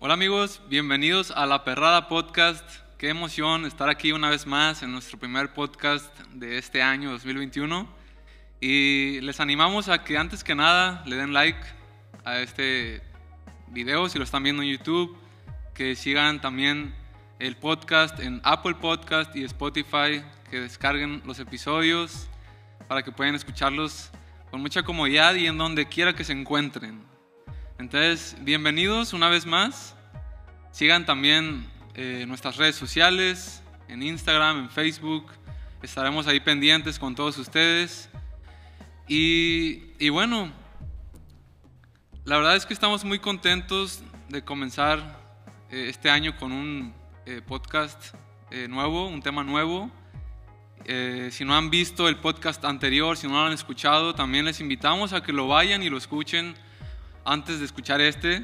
Hola amigos, bienvenidos a La Perrada Podcast. Qué emoción estar aquí una vez más en nuestro primer podcast de este año 2021. Y les animamos a que antes que nada le den like a este video si lo están viendo en YouTube, que sigan también el podcast en Apple Podcast y Spotify, que descarguen los episodios para que puedan escucharlos con mucha comodidad y en donde quiera que se encuentren. Entonces, bienvenidos una vez más. Sigan también eh, nuestras redes sociales, en Instagram, en Facebook. Estaremos ahí pendientes con todos ustedes. Y, bueno, la verdad es que estamos muy contentos de comenzar eh, este año con un eh, podcast nuevo, un tema nuevo. si no han visto el podcast anterior, si no lo han escuchado, también les invitamos a que lo vayan y lo escuchen antes de escuchar este,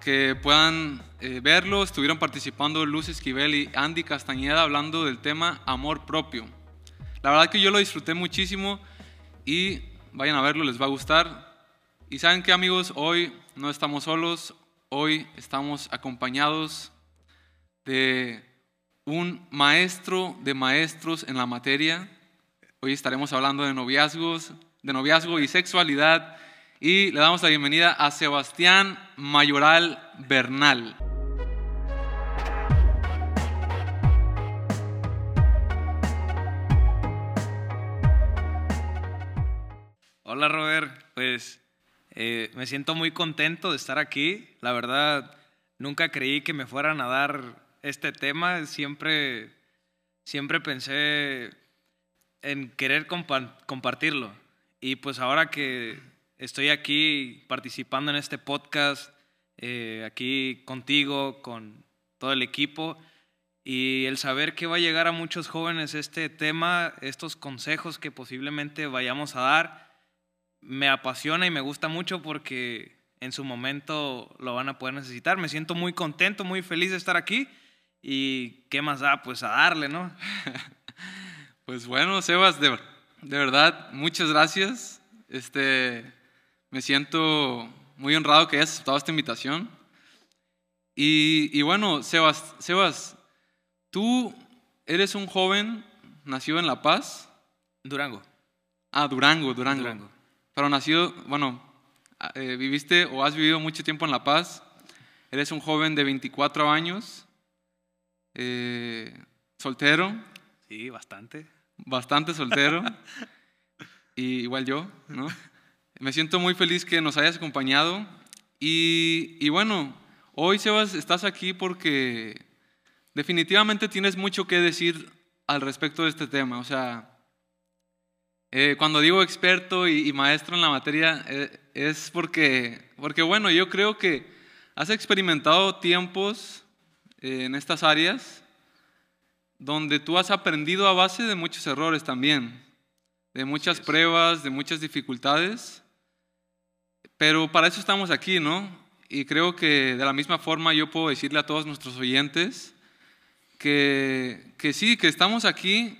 que puedan eh, verlo. Estuvieron participando Luz Esquivel y Andy Castañeda hablando del tema amor propio. La verdad que yo lo disfruté muchísimo y vayan a verlo, les va a gustar. Y saben que amigos, hoy no estamos solos, hoy estamos acompañados de un maestro de maestros en la materia. Hoy estaremos hablando de noviazgos, de noviazgo y sexualidad y le damos la bienvenida a Sebastián Mayoral Bernal. Hola Robert, pues eh, me siento muy contento de estar aquí. La verdad, nunca creí que me fueran a dar este tema. Siempre, siempre pensé en querer compartirlo. Y pues ahora que estoy aquí participando en este podcast, eh, aquí contigo, con todo el equipo, y el saber que va a llegar a muchos jóvenes este tema, estos consejos que posiblemente vayamos a dar, me apasiona y me gusta mucho porque en su momento lo van a poder necesitar. Me siento muy contento, muy feliz de estar aquí y qué más da, pues a darle, ¿no? pues bueno, Sebas, de, de verdad, muchas gracias. Este, me siento muy honrado que hayas aceptado esta invitación. Y, bueno, Sebas, Sebas, tú eres un joven nacido en La Paz. Durango. Ah, Durango, Durango. Pero nacido, bueno, ah, eh, viviste o has vivido mucho tiempo en La Paz. Eres un joven de 24 años, eh, soltero. Sí, bastante. Bastante soltero. y igual yo, ¿no? Me siento muy feliz que nos hayas acompañado. Y, bueno, hoy Sebas, estás aquí porque definitivamente tienes mucho que decir al respecto de este tema. O sea, eh, cuando digo experto y, maestro en la materia, eh, es porque, porque, bueno, yo creo que has experimentado tiempos eh, en estas áreas donde tú has aprendido a base de muchos errores también, de muchas pruebas, de muchas dificultades. Pero para eso estamos aquí, ¿no? Y creo que de la misma forma yo puedo decirle a todos nuestros oyentes que, que sí, que estamos aquí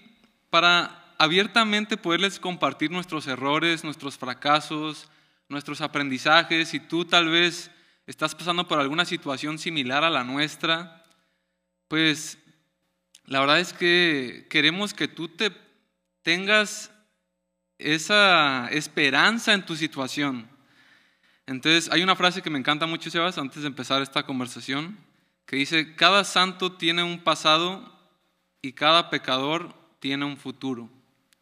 para abiertamente poderles compartir nuestros errores, nuestros fracasos, nuestros aprendizajes. Si tú tal vez estás pasando por alguna situación similar a la nuestra, pues la verdad es que queremos que tú te tengas esa esperanza en tu situación. Entonces, hay una frase que me encanta mucho, Sebas, antes de empezar esta conversación, que dice, cada santo tiene un pasado y cada pecador tiene un futuro.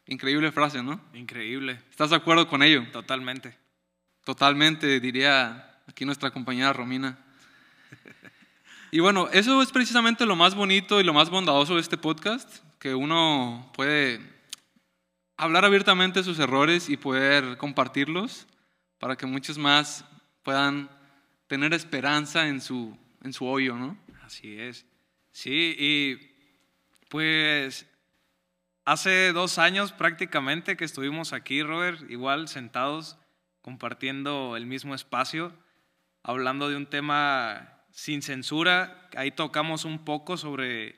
Increíble frase, ¿no? Increíble. ¿Estás de acuerdo con ello? Totalmente. Totalmente, diría aquí nuestra compañera Romina. Y bueno, eso es precisamente lo más bonito y lo más bondadoso de este podcast, que uno puede hablar abiertamente de sus errores y poder compartirlos para que muchos más puedan tener esperanza en su, en su hoyo, ¿no? Así es. Sí, y pues hace dos años prácticamente que estuvimos aquí, Robert, igual sentados compartiendo el mismo espacio, hablando de un tema sin censura. Ahí tocamos un poco sobre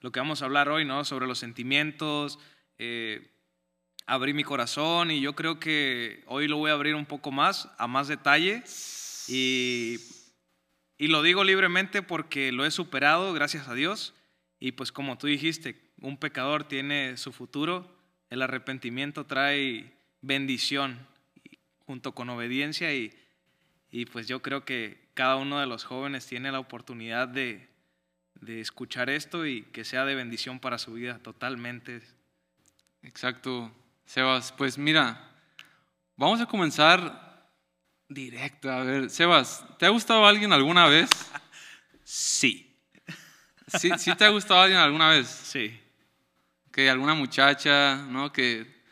lo que vamos a hablar hoy, ¿no? Sobre los sentimientos, eh, abrí mi corazón y yo creo que hoy lo voy a abrir un poco más, a más detalle. Y, Y lo digo libremente porque lo he superado, gracias a Dios. Y pues como tú dijiste, un pecador tiene su futuro, el arrepentimiento trae bendición junto con obediencia y, y pues yo creo que cada uno de los jóvenes tiene la oportunidad de, de escuchar esto y que sea de bendición para su vida totalmente. Exacto, Sebas. Pues mira, vamos a comenzar directo. A ver, Sebas, ¿te ha gustado alguien alguna vez? Sí. ¿Sí, sí te ha gustado alguien alguna vez? Sí. Que alguna muchacha, ¿no? Que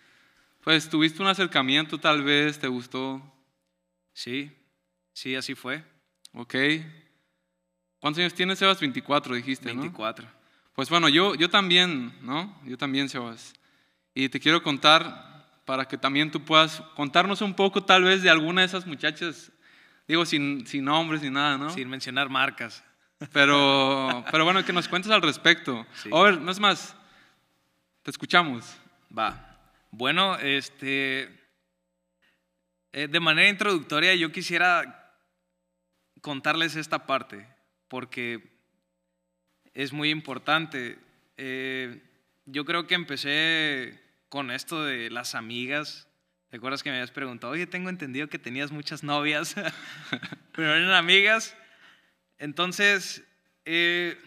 pues tuviste un acercamiento tal vez, te gustó. Sí, sí, así fue. Ok. ¿Cuántos años tienes, Sebas? 24, dijiste, 24. ¿no? Pues bueno, yo, yo también, ¿no? Yo también, Sebas. Y te quiero contar para que también tú puedas contarnos un poco tal vez de alguna de esas muchachas, digo, sin, sin nombres ni nada, ¿no? Sin mencionar marcas. Pero, pero bueno, que nos cuentes al respecto. Sí. A ver, no es más, te escuchamos. Va. Bueno, este, eh, de manera introductoria yo quisiera contarles esta parte, porque es muy importante. Eh, yo creo que empecé con esto de las amigas. ¿Te acuerdas que me habías preguntado? Oye, tengo entendido que tenías muchas novias, pero eran amigas. Entonces, eh,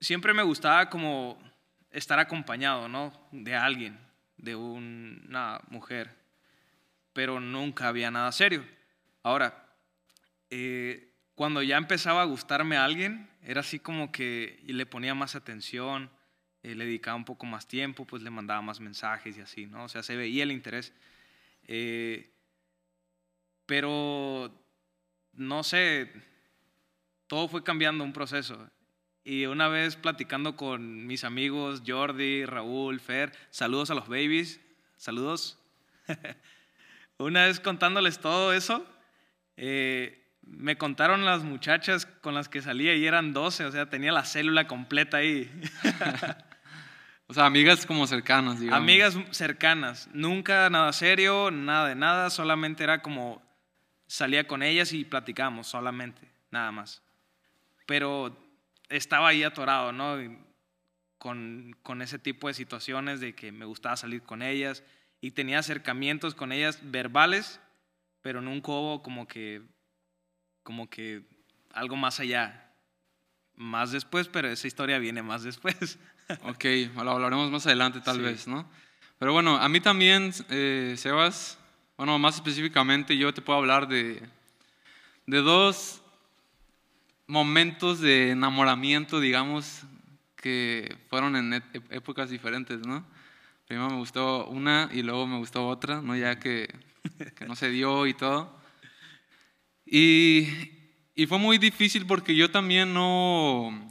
siempre me gustaba como estar acompañado, ¿no? De alguien, de una mujer, pero nunca había nada serio. Ahora, eh, cuando ya empezaba a gustarme a alguien, era así como que le ponía más atención, eh, le dedicaba un poco más tiempo, pues le mandaba más mensajes y así, ¿no? O sea, se veía el interés. Eh, pero, no sé, todo fue cambiando un proceso. Y una vez platicando con mis amigos Jordi, Raúl, Fer, saludos a los babies, saludos. una vez contándoles todo eso, eh, me contaron las muchachas con las que salía y eran 12, o sea, tenía la célula completa ahí. O sea, amigas como cercanas, digamos. Amigas cercanas, nunca nada serio, nada de nada, solamente era como salía con ellas y platicamos solamente, nada más. Pero estaba ahí atorado, ¿no? Con, con ese tipo de situaciones de que me gustaba salir con ellas y tenía acercamientos con ellas verbales, pero nunca hubo como que, como que algo más allá. Más después, pero esa historia viene más después. Ok, lo hablaremos más adelante tal Sí. vez, ¿no? Pero bueno, a mí también, eh, Sebas, bueno, más específicamente yo te puedo hablar de, de dos momentos de enamoramiento, digamos, que fueron en ép- épocas diferentes, ¿no? Primero me gustó una y luego me gustó otra, ¿no? Ya que, que no se dio y todo. Y, y fue muy difícil porque yo también no,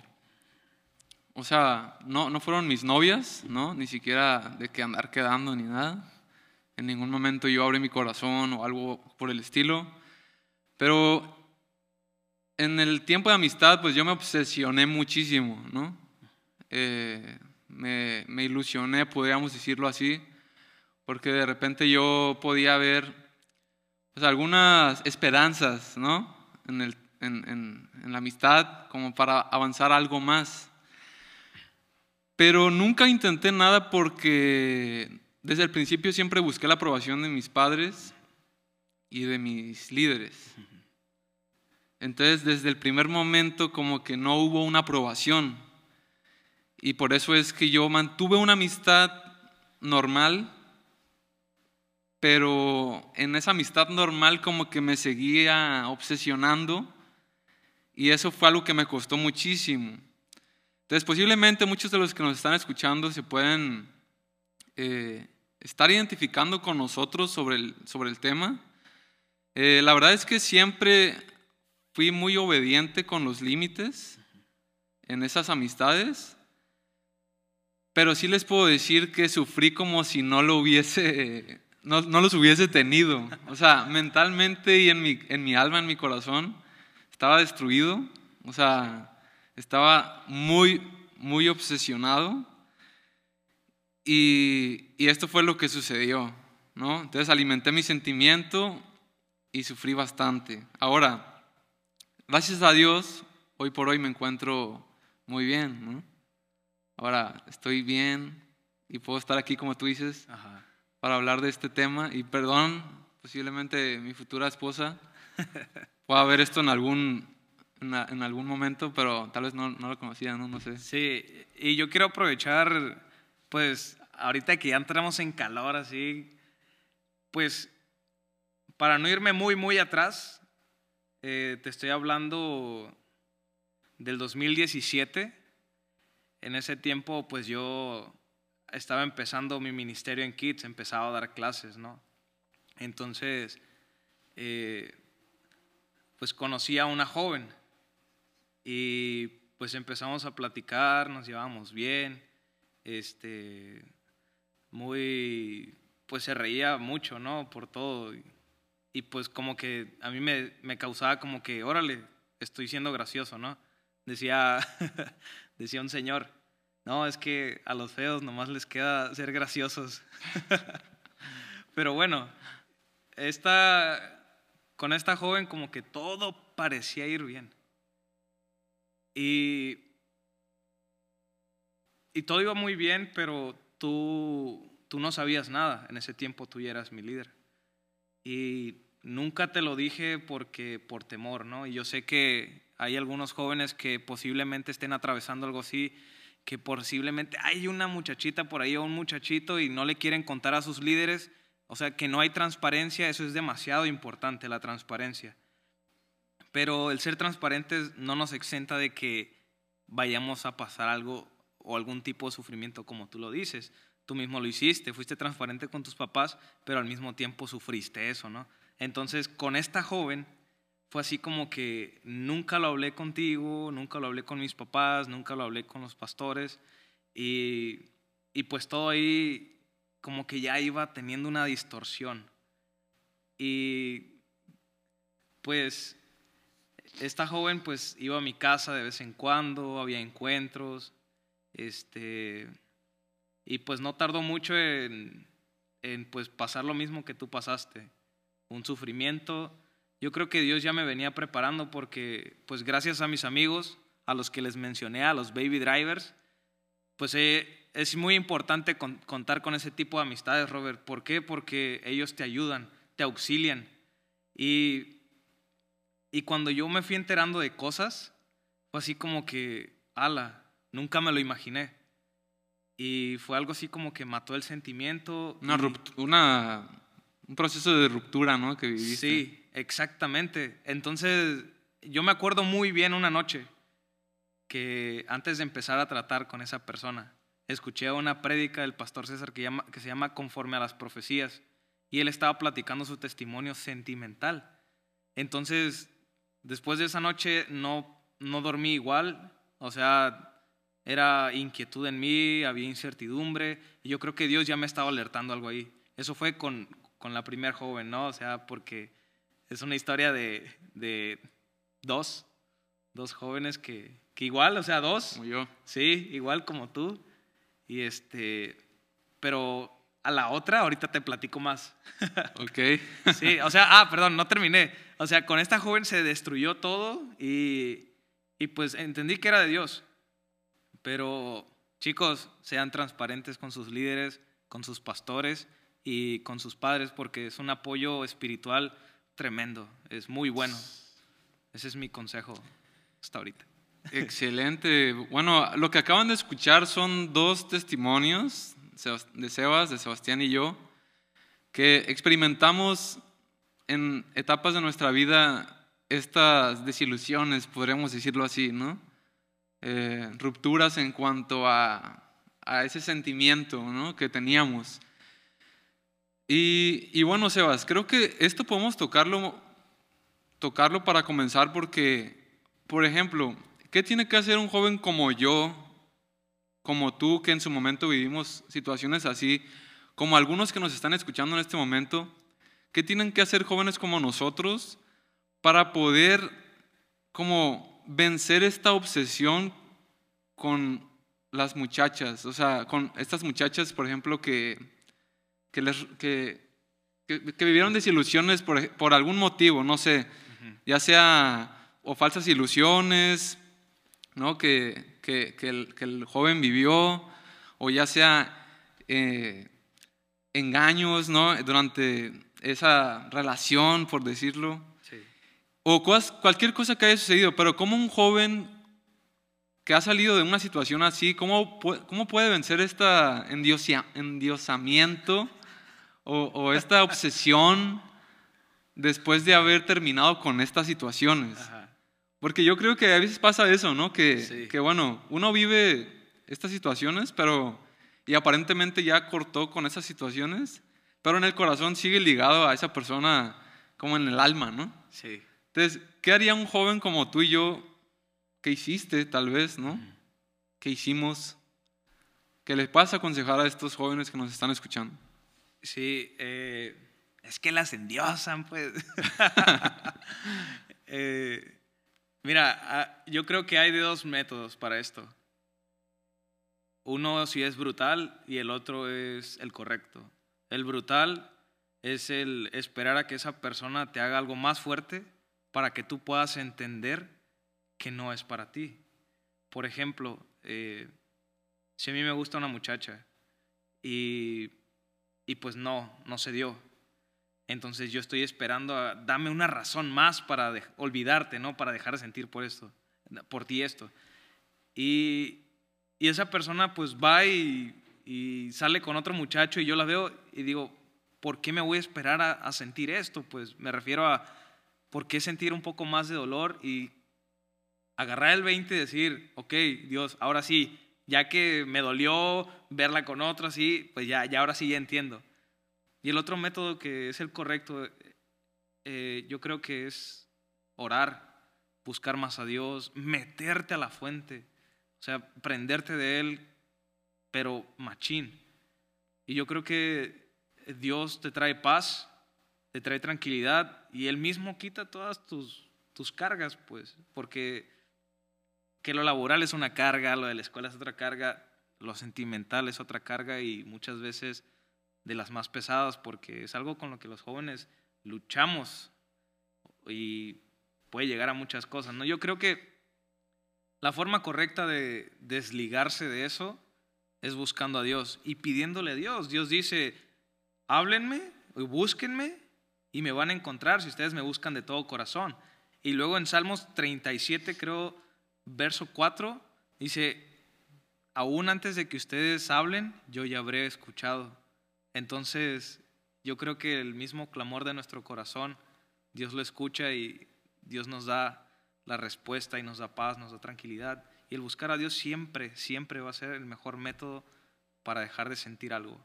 o sea, no, no fueron mis novias, ¿no? Ni siquiera de que andar quedando ni nada. En ningún momento yo abrí mi corazón o algo por el estilo. Pero en el tiempo de amistad, pues yo me obsesioné muchísimo, ¿no? Eh, me, me ilusioné, podríamos decirlo así, porque de repente yo podía ver pues, algunas esperanzas, ¿no? En, el, en, en- en la amistad, como para avanzar algo más. Pero nunca intenté nada porque desde el principio siempre busqué la aprobación de mis padres y de mis líderes. Entonces, desde el primer momento como que no hubo una aprobación. Y por eso es que yo mantuve una amistad normal, pero en esa amistad normal como que me seguía obsesionando y eso fue algo que me costó muchísimo. Entonces, posiblemente muchos de los que nos están escuchando se pueden eh, estar identificando con nosotros sobre el, sobre el tema. Eh, la verdad es que siempre fui muy obediente con los límites en esas amistades, pero sí les puedo decir que sufrí como si no lo hubiese, no, no los hubiese tenido. O sea, mentalmente y en mi, en mi alma, en mi corazón, estaba destruido. O sea, estaba muy, muy obsesionado. Y, y esto fue lo que sucedió, ¿no? Entonces alimenté mi sentimiento y sufrí bastante. Ahora, gracias a Dios, hoy por hoy me encuentro muy bien, ¿no? Ahora estoy bien y puedo estar aquí, como tú dices, Ajá. para hablar de este tema. Y perdón, posiblemente mi futura esposa pueda ver esto en algún, en, en algún momento, pero tal vez no, no lo conocía, ¿no? No sé. Sí, y yo quiero aprovechar, pues, ahorita que ya entramos en calor así, pues, para no irme muy, muy atrás, eh, te estoy hablando del 2017. En ese tiempo, pues yo estaba empezando mi ministerio en Kids, empezaba a dar clases, ¿no? Entonces, eh, pues conocí a una joven y pues empezamos a platicar, nos llevábamos bien, este, muy, pues se reía mucho, ¿no? Por todo. Y, pues como que a mí me, me causaba como que, órale, estoy siendo gracioso, ¿no? Decía, decía un señor, no, es que a los feos nomás les queda ser graciosos. Pero bueno, esta, con esta joven como que todo parecía ir bien. Y, y todo iba muy bien, pero tú, tú no sabías nada. En ese tiempo tú ya eras mi líder. Y nunca te lo dije porque por temor, ¿no? Y yo sé que hay algunos jóvenes que posiblemente estén atravesando algo así, que posiblemente hay una muchachita por ahí o un muchachito y no le quieren contar a sus líderes. O sea, que no hay transparencia, eso es demasiado importante, la transparencia. Pero el ser transparentes no nos exenta de que vayamos a pasar algo o algún tipo de sufrimiento como tú lo dices. Tú mismo lo hiciste, fuiste transparente con tus papás, pero al mismo tiempo sufriste eso, ¿no? Entonces, con esta joven fue así como que nunca lo hablé contigo, nunca lo hablé con mis papás, nunca lo hablé con los pastores y, y pues todo ahí como que ya iba teniendo una distorsión. Y pues esta joven pues iba a mi casa de vez en cuando, había encuentros, este, y pues no tardó mucho en, en pues pasar lo mismo que tú pasaste, un sufrimiento. Yo creo que Dios ya me venía preparando porque pues gracias a mis amigos, a los que les mencioné, a los baby drivers, pues eh, es muy importante con- contar con ese tipo de amistades, Robert. ¿Por qué? Porque ellos te ayudan, te auxilian. Y y cuando yo me fui enterando de cosas, fue así como que, ala, nunca me lo imaginé. Y fue algo así como que mató el sentimiento. Una y- una, un proceso de ruptura, ¿no? Que viviste. Sí, exactamente. Entonces, yo me acuerdo muy bien una noche que antes de empezar a tratar con esa persona, escuché una prédica del pastor César que, llama- que se llama Conforme a las Profecías y él estaba platicando su testimonio sentimental. Entonces, después de esa noche no, no dormí igual, o sea, era inquietud en mí, había incertidumbre, y yo creo que Dios ya me estaba alertando algo ahí. Eso fue con, con la primer joven, ¿no? O sea, porque es una historia de, de dos, dos jóvenes que, que igual, o sea, dos, Como yo. sí, igual como tú, y este, pero a la otra ahorita te platico más. Ok. Sí, o sea, ah, perdón, no terminé. O sea, con esta joven se destruyó todo y, y pues entendí que era de Dios. Pero chicos, sean transparentes con sus líderes, con sus pastores y con sus padres porque es un apoyo espiritual tremendo, es muy bueno. Ese es mi consejo hasta ahorita. Excelente. Bueno, lo que acaban de escuchar son dos testimonios de Sebas, de Sebastián y yo, que experimentamos en etapas de nuestra vida estas desilusiones, podríamos decirlo así, ¿no? Eh, rupturas en cuanto a, a ese sentimiento ¿no? que teníamos. Y, y bueno, Sebas, creo que esto podemos tocarlo, tocarlo para comenzar porque, por ejemplo, ¿qué tiene que hacer un joven como yo, como tú, que en su momento vivimos situaciones así, como algunos que nos están escuchando en este momento? ¿Qué tienen que hacer jóvenes como nosotros para poder como vencer esta obsesión con las muchachas? O sea, con estas muchachas, por ejemplo, que, que, les- que, que- que vivieron desilusiones por, por algún motivo, no sé, ya sea o falsas ilusiones, ¿no? Que, que, que, el, que el joven vivió, o ya sea eh, engaños, ¿no? Durante esa relación, por decirlo. Sí. O cosas- cualquier cosa que haya sucedido, pero como un joven que ha salido de una situación así, ¿cómo, cómo puede vencer este endiosamiento o, o esta obsesión después de haber terminado con estas situaciones? Porque yo creo que a veces pasa eso, ¿no? Que, Sí. que bueno, uno vive estas situaciones, pero y aparentemente ya cortó con esas situaciones, pero en el corazón sigue ligado a esa persona como en el alma, ¿no? Sí. Entonces, ¿qué haría un joven como tú y yo? ¿Qué hiciste, tal vez, no? ¿Qué hicimos? ¿Qué les puedas aconsejar a estos jóvenes que nos están escuchando? Sí, eh, es que las endiosan, pues. Eh, mira, ah, yo creo que hay dos métodos para esto. Uno sí es brutal y el otro es el correcto. El brutal es el esperar a que esa persona te haga algo más fuerte para que tú puedas entender que no es para ti. Por ejemplo, eh, si a mí me gusta una muchacha y, y pues no, no se dio. Entonces yo estoy esperando a dame una razón más para olvidarte, ¿no? Para dejar de sentir por esto, por ti esto. Y, y esa persona pues va y, sale con otro muchacho y yo la veo y digo, ¿por qué me voy a esperar a, a sentir esto? Pues me refiero a, ¿por qué sentir un poco más de dolor y agarrar el 20 y decir, ok, Dios, ahora sí, ya que me dolió verla con otro así, pues ya, ya ahora sí ya entiendo. Y el otro método que es el correcto, eh, yo creo que es orar, buscar más a Dios, meterte a la fuente, o sea, prenderte de Él, pero machín. Y yo creo que Dios te trae paz, te trae tranquilidad y Él mismo quita todas tus, tus cargas, pues, porque que lo laboral es una carga, lo de la escuela es otra carga, lo sentimental es otra carga y muchas veces de las más pesadas porque es algo con lo que los jóvenes luchamos y puede llegar a muchas cosas. ¿no? Yo creo que la forma correcta de desligarse de eso es buscando a Dios y pidiéndole a Dios. Dios dice, háblenme y búsquenme y me van a encontrar si ustedes me buscan de todo corazón. Y luego en Salmos 37, creo, verso 4, dice, aún antes de que ustedes hablen, yo ya habré escuchado. Entonces, yo creo que el mismo clamor de nuestro corazón, Dios lo escucha y Dios nos da la respuesta y nos da paz, nos da tranquilidad. Y el buscar a Dios siempre, siempre va a ser el mejor método para dejar de sentir algo,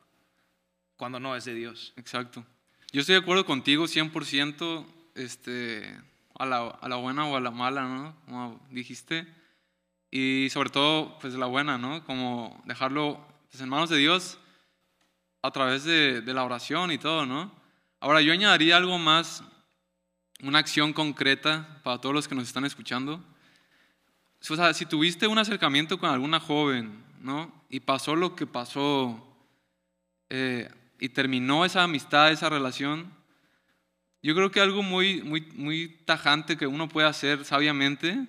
cuando no es de Dios. Exacto. Yo estoy de acuerdo contigo 100%, este, a la, a la buena o a la mala, ¿no? Como dijiste. Y sobre todo, pues la buena, ¿no? Como dejarlo pues, en manos de Dios a través de, de la oración y todo, ¿no? Ahora, yo añadiría algo más, una acción concreta para todos los que nos están escuchando. O sea, si tuviste un acercamiento con alguna joven, ¿no? Y pasó lo que pasó, eh, y terminó esa amistad, esa relación, yo creo que algo muy, muy, muy tajante que uno puede hacer sabiamente,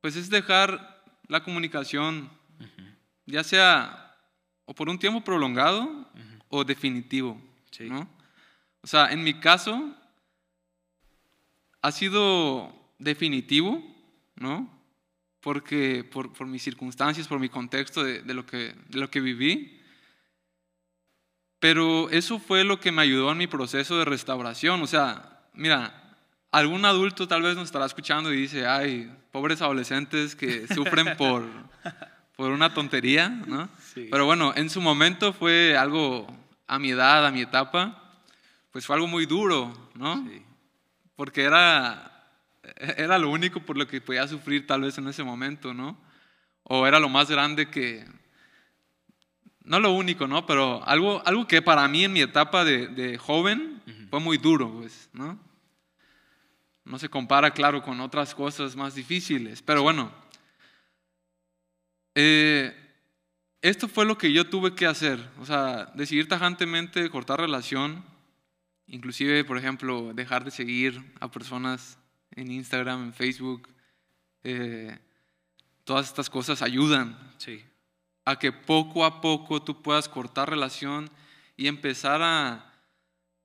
pues es dejar la comunicación, ya sea o por un tiempo prolongado o definitivo, Sí. ¿no? O sea, en mi caso ha sido definitivo, ¿no? Porque por, por mis circunstancias, por mi contexto de, de lo que, de lo que viví. Pero eso fue lo que me ayudó en mi proceso de restauración. O sea, mira, algún adulto tal vez nos estará escuchando y dice, ay, pobres adolescentes que sufren por, por una tontería, ¿no? Sí. Pero bueno, en su momento fue algo, a mi edad, a mi etapa, pues fue algo muy duro, ¿no? Sí. Porque era, era lo único por lo que podía sufrir tal vez en ese momento, ¿no? O era lo más grande que, no lo único, ¿no? Pero algo, algo que para mí en mi etapa de, de joven fue muy duro, pues, ¿no? No se compara, claro, con otras cosas más difíciles, pero bueno. Eh, esto fue lo que yo tuve que hacer, o sea, decidir tajantemente cortar relación, inclusive, por ejemplo, dejar de seguir a personas en Instagram, en Facebook, eh, todas estas cosas ayudan Sí. a que poco a poco tú puedas cortar relación y empezar a,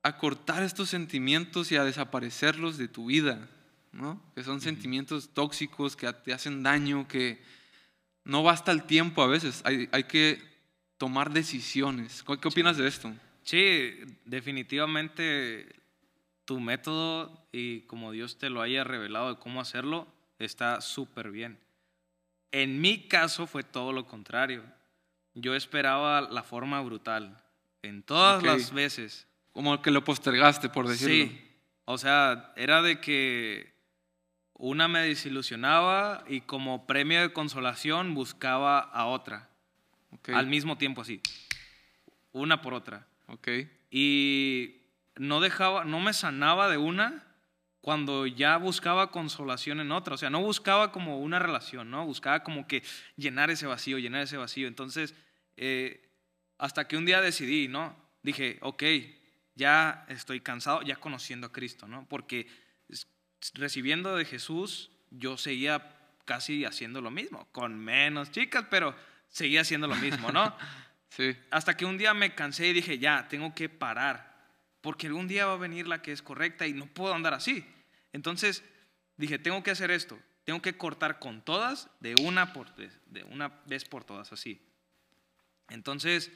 a cortar estos sentimientos y a desaparecerlos de tu vida, ¿no? Que son sentimientos tóxicos que te hacen daño, que no basta el tiempo a veces, hay, hay que tomar decisiones. ¿Qué, opinas de esto? Sí, definitivamente tu método y como Dios te lo haya revelado de cómo hacerlo está súper bien. En mi caso fue todo lo contrario. Yo esperaba la forma brutal. En todas las veces. Como que lo postergaste, por decirlo. Sí. O sea, era de que una me desilusionaba y como premio de consolación buscaba a otra. Al mismo tiempo así. Una por otra. Y no dejaba, no me sanaba de una cuando ya buscaba consolación en otra. O sea, no buscaba como una relación, ¿no? Buscaba como que llenar ese vacío, llenar ese vacío. Entonces, eh, hasta que un día decidí, ¿no? Dije, ok, ya estoy cansado, ya conociendo a Cristo, ¿no? Porque recibiendo de Jesús, yo seguía casi haciendo lo mismo, con menos chicas, pero seguía haciendo lo mismo, ¿no? Sí, Hasta que un día me cansé y dije, ya, tengo que parar, porque algún día va a venir la que es correcta y no puedo andar así. Entonces dije, tengo que hacer esto, tengo que cortar con todas de una, por, de, una vez por todas, así. Entonces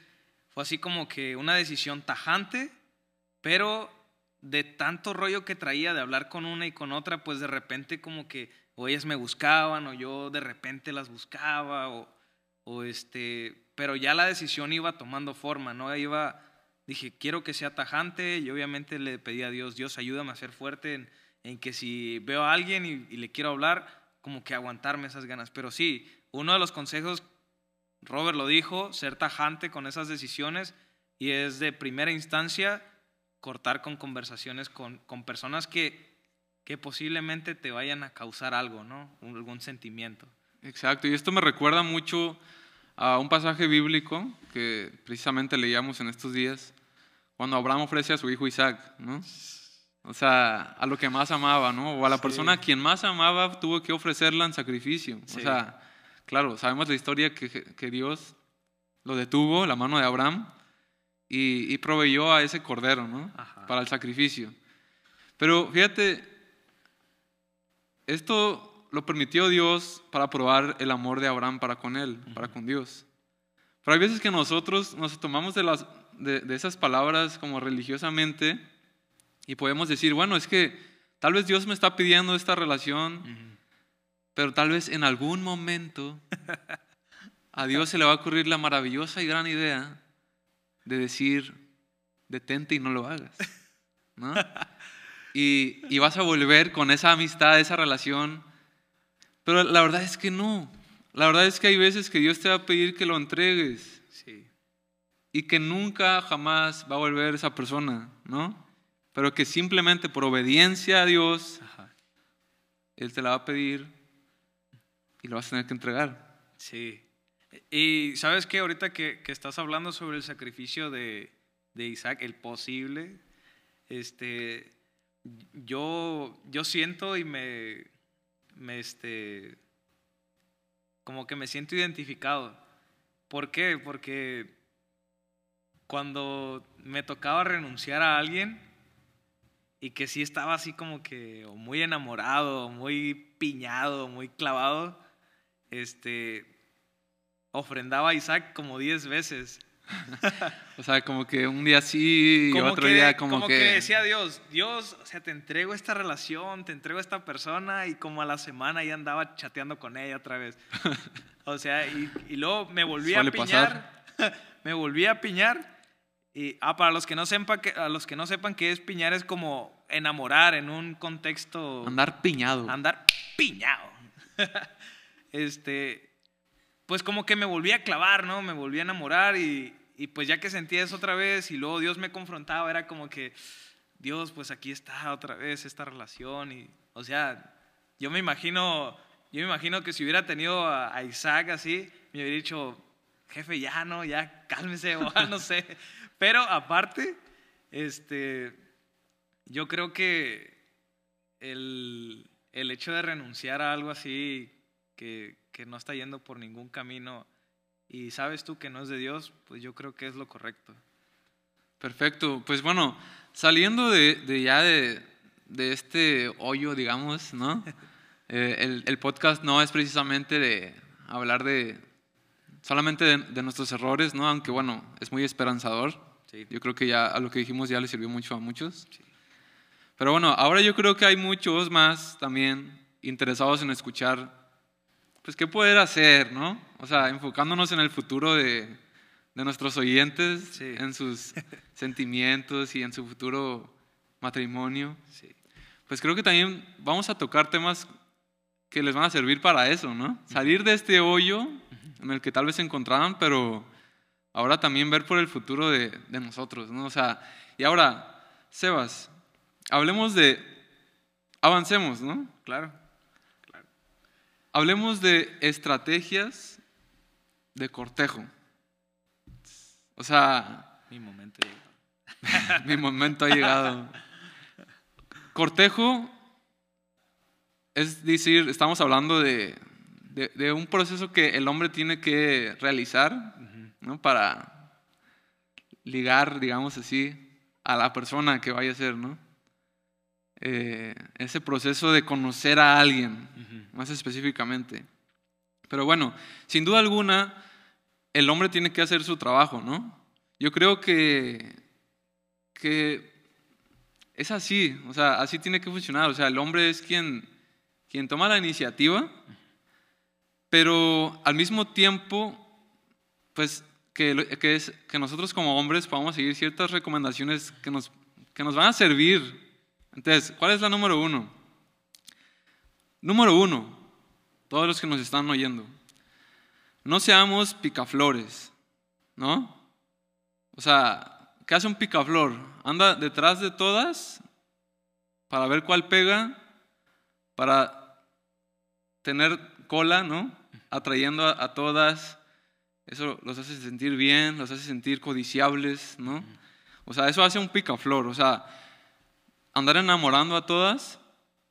fue así como que una decisión tajante, pero de tanto rollo que traía de hablar con una y con otra, pues de repente como que o ellas me buscaban o yo de repente las buscaba o, o este, pero ya la decisión iba tomando forma, ¿no? Iba, dije, quiero que sea tajante y obviamente le pedí a Dios, Dios ayúdame a ser fuerte en, que si veo a alguien y, y le quiero hablar, como que aguantarme esas ganas. Pero sí, uno de los consejos, Robert lo dijo, ser tajante con esas decisiones y es de primera instancia cortar con conversaciones con, con personas que, que posiblemente te vayan a causar algo, ¿no? Un- algún sentimiento. exacto. Y esto me recuerda mucho a un pasaje bíblico que precisamente leíamos en estos días, cuando Abraham ofrece a su hijo Isaac, ¿no? O sea, a lo que más amaba, ¿no? O a la Sí. persona a quien más amaba tuvo que ofrecerla en sacrificio. O sea, claro, sabemos la historia que, que Dios lo detuvo, la mano de Abraham, y, y proveyó a ese cordero, ¿no? Para el sacrificio. Pero fíjate, esto lo permitió Dios para probar el amor de Abraham para con él, para con Dios. Pero hay veces que nosotros nos tomamos de, las, de, de esas palabras como religiosamente y podemos decir, bueno, es que tal vez Dios me está pidiendo esta relación, pero tal vez en algún momento a Dios se le va a ocurrir la maravillosa y gran idea de decir, detente y no lo hagas. ¿no? Y, y vas a volver con esa amistad, esa relación. Pero la verdad es que no. La verdad es que hay veces que Dios te va a pedir que lo entregues Sí. y que nunca jamás va a volver esa persona, ¿no? Pero que simplemente por obediencia a Dios, Ajá. Él te la va a pedir y lo vas a tener que entregar. Sí. Y sabes que ahorita que, que estás hablando sobre el sacrificio de, de Isaac, el posible, este, yo, yo siento y me, me, este, como que me siento identificado. ¿Por qué? Porque cuando me tocaba renunciar a alguien y que sí estaba así como que muy enamorado, muy piñado, muy clavado, este, ofrendaba a Isaac como 10 veces. O sea, como que un día sí y Como otro que, día como, que... decía a Dios, Dios, o sea, te entrego esta relación, te entrego esta persona y como a la semana ya andaba chateando con ella otra vez. O sea, y, y luego me volví a piñar, me volví a piñar y ah, para los que no sepan que a los que no sepan qué es piñar es como enamorar en un contexto andar piñado. andar piñado. este, pues como que me volví a clavar, ¿no? Me volví a enamorar y, pues ya que sentí eso otra vez y luego Dios me confrontaba, era como que, Dios, pues aquí está otra vez esta relación y, o sea, yo me imagino, yo me imagino que si hubiera tenido a, a Isaac así, me hubiera dicho, jefe, ya no, ya cálmese o no sé. Pero aparte, este, yo creo que el, el hecho de renunciar a algo así que, que no está yendo por ningún camino y sabes tú que no es de Dios, pues yo creo que es lo correcto. Perfecto. Pues bueno, saliendo de, de ya de, de este hoyo, digamos, ¿no? Eh, el, el podcast no es precisamente de hablar de solamente de, de nuestros errores, ¿no? Aunque bueno, es muy esperanzador. Sí. Yo creo que ya a lo que dijimos ya le sirvió mucho a muchos. Pero bueno, ahora yo creo que hay muchos más también interesados en escuchar, pues, qué poder hacer, ¿no? O sea, enfocándonos en el futuro de, de nuestros oyentes, Sí. en sus sentimientos y en su futuro matrimonio. Sí. Pues creo que también vamos a tocar temas que les van a servir para eso, ¿no? Salir de este hoyo en el que tal vez se encontraban, pero ahora también ver por el futuro de, de nosotros, ¿no? O sea, y ahora, Sebas, hablemos de, avancemos, ¿no? Claro. Hablemos de estrategias de cortejo. O sea, Mi momento llegó. mi momento ha llegado. Cortejo es decir, estamos hablando de, de- de un proceso que el hombre tiene que realizar ¿no? para ligar, digamos así, a la persona que vaya a ser, ¿no? Eh, ese proceso de conocer a alguien, más específicamente. Pero bueno, sin duda alguna, el hombre tiene que hacer su trabajo, ¿no? Yo creo que, que es así, o sea, así tiene que funcionar. O sea, el hombre es quien, quien toma la iniciativa, pero al mismo tiempo, pues que, lo- que es, que nosotros como hombres podamos seguir ciertas recomendaciones que nos, que nos van a servir. Entonces, ¿cuál es la número uno? Número uno, todos los que nos están oyendo, no seamos picaflores, ¿no? O sea, ¿qué hace un picaflor? Anda detrás de todas para ver cuál pega, para tener cola, ¿no? Atrayendo a, a todas. Eso los hace sentir bien, los hace sentir codiciables, ¿no? O sea, eso hace un picaflor. O sea, andar enamorando a todas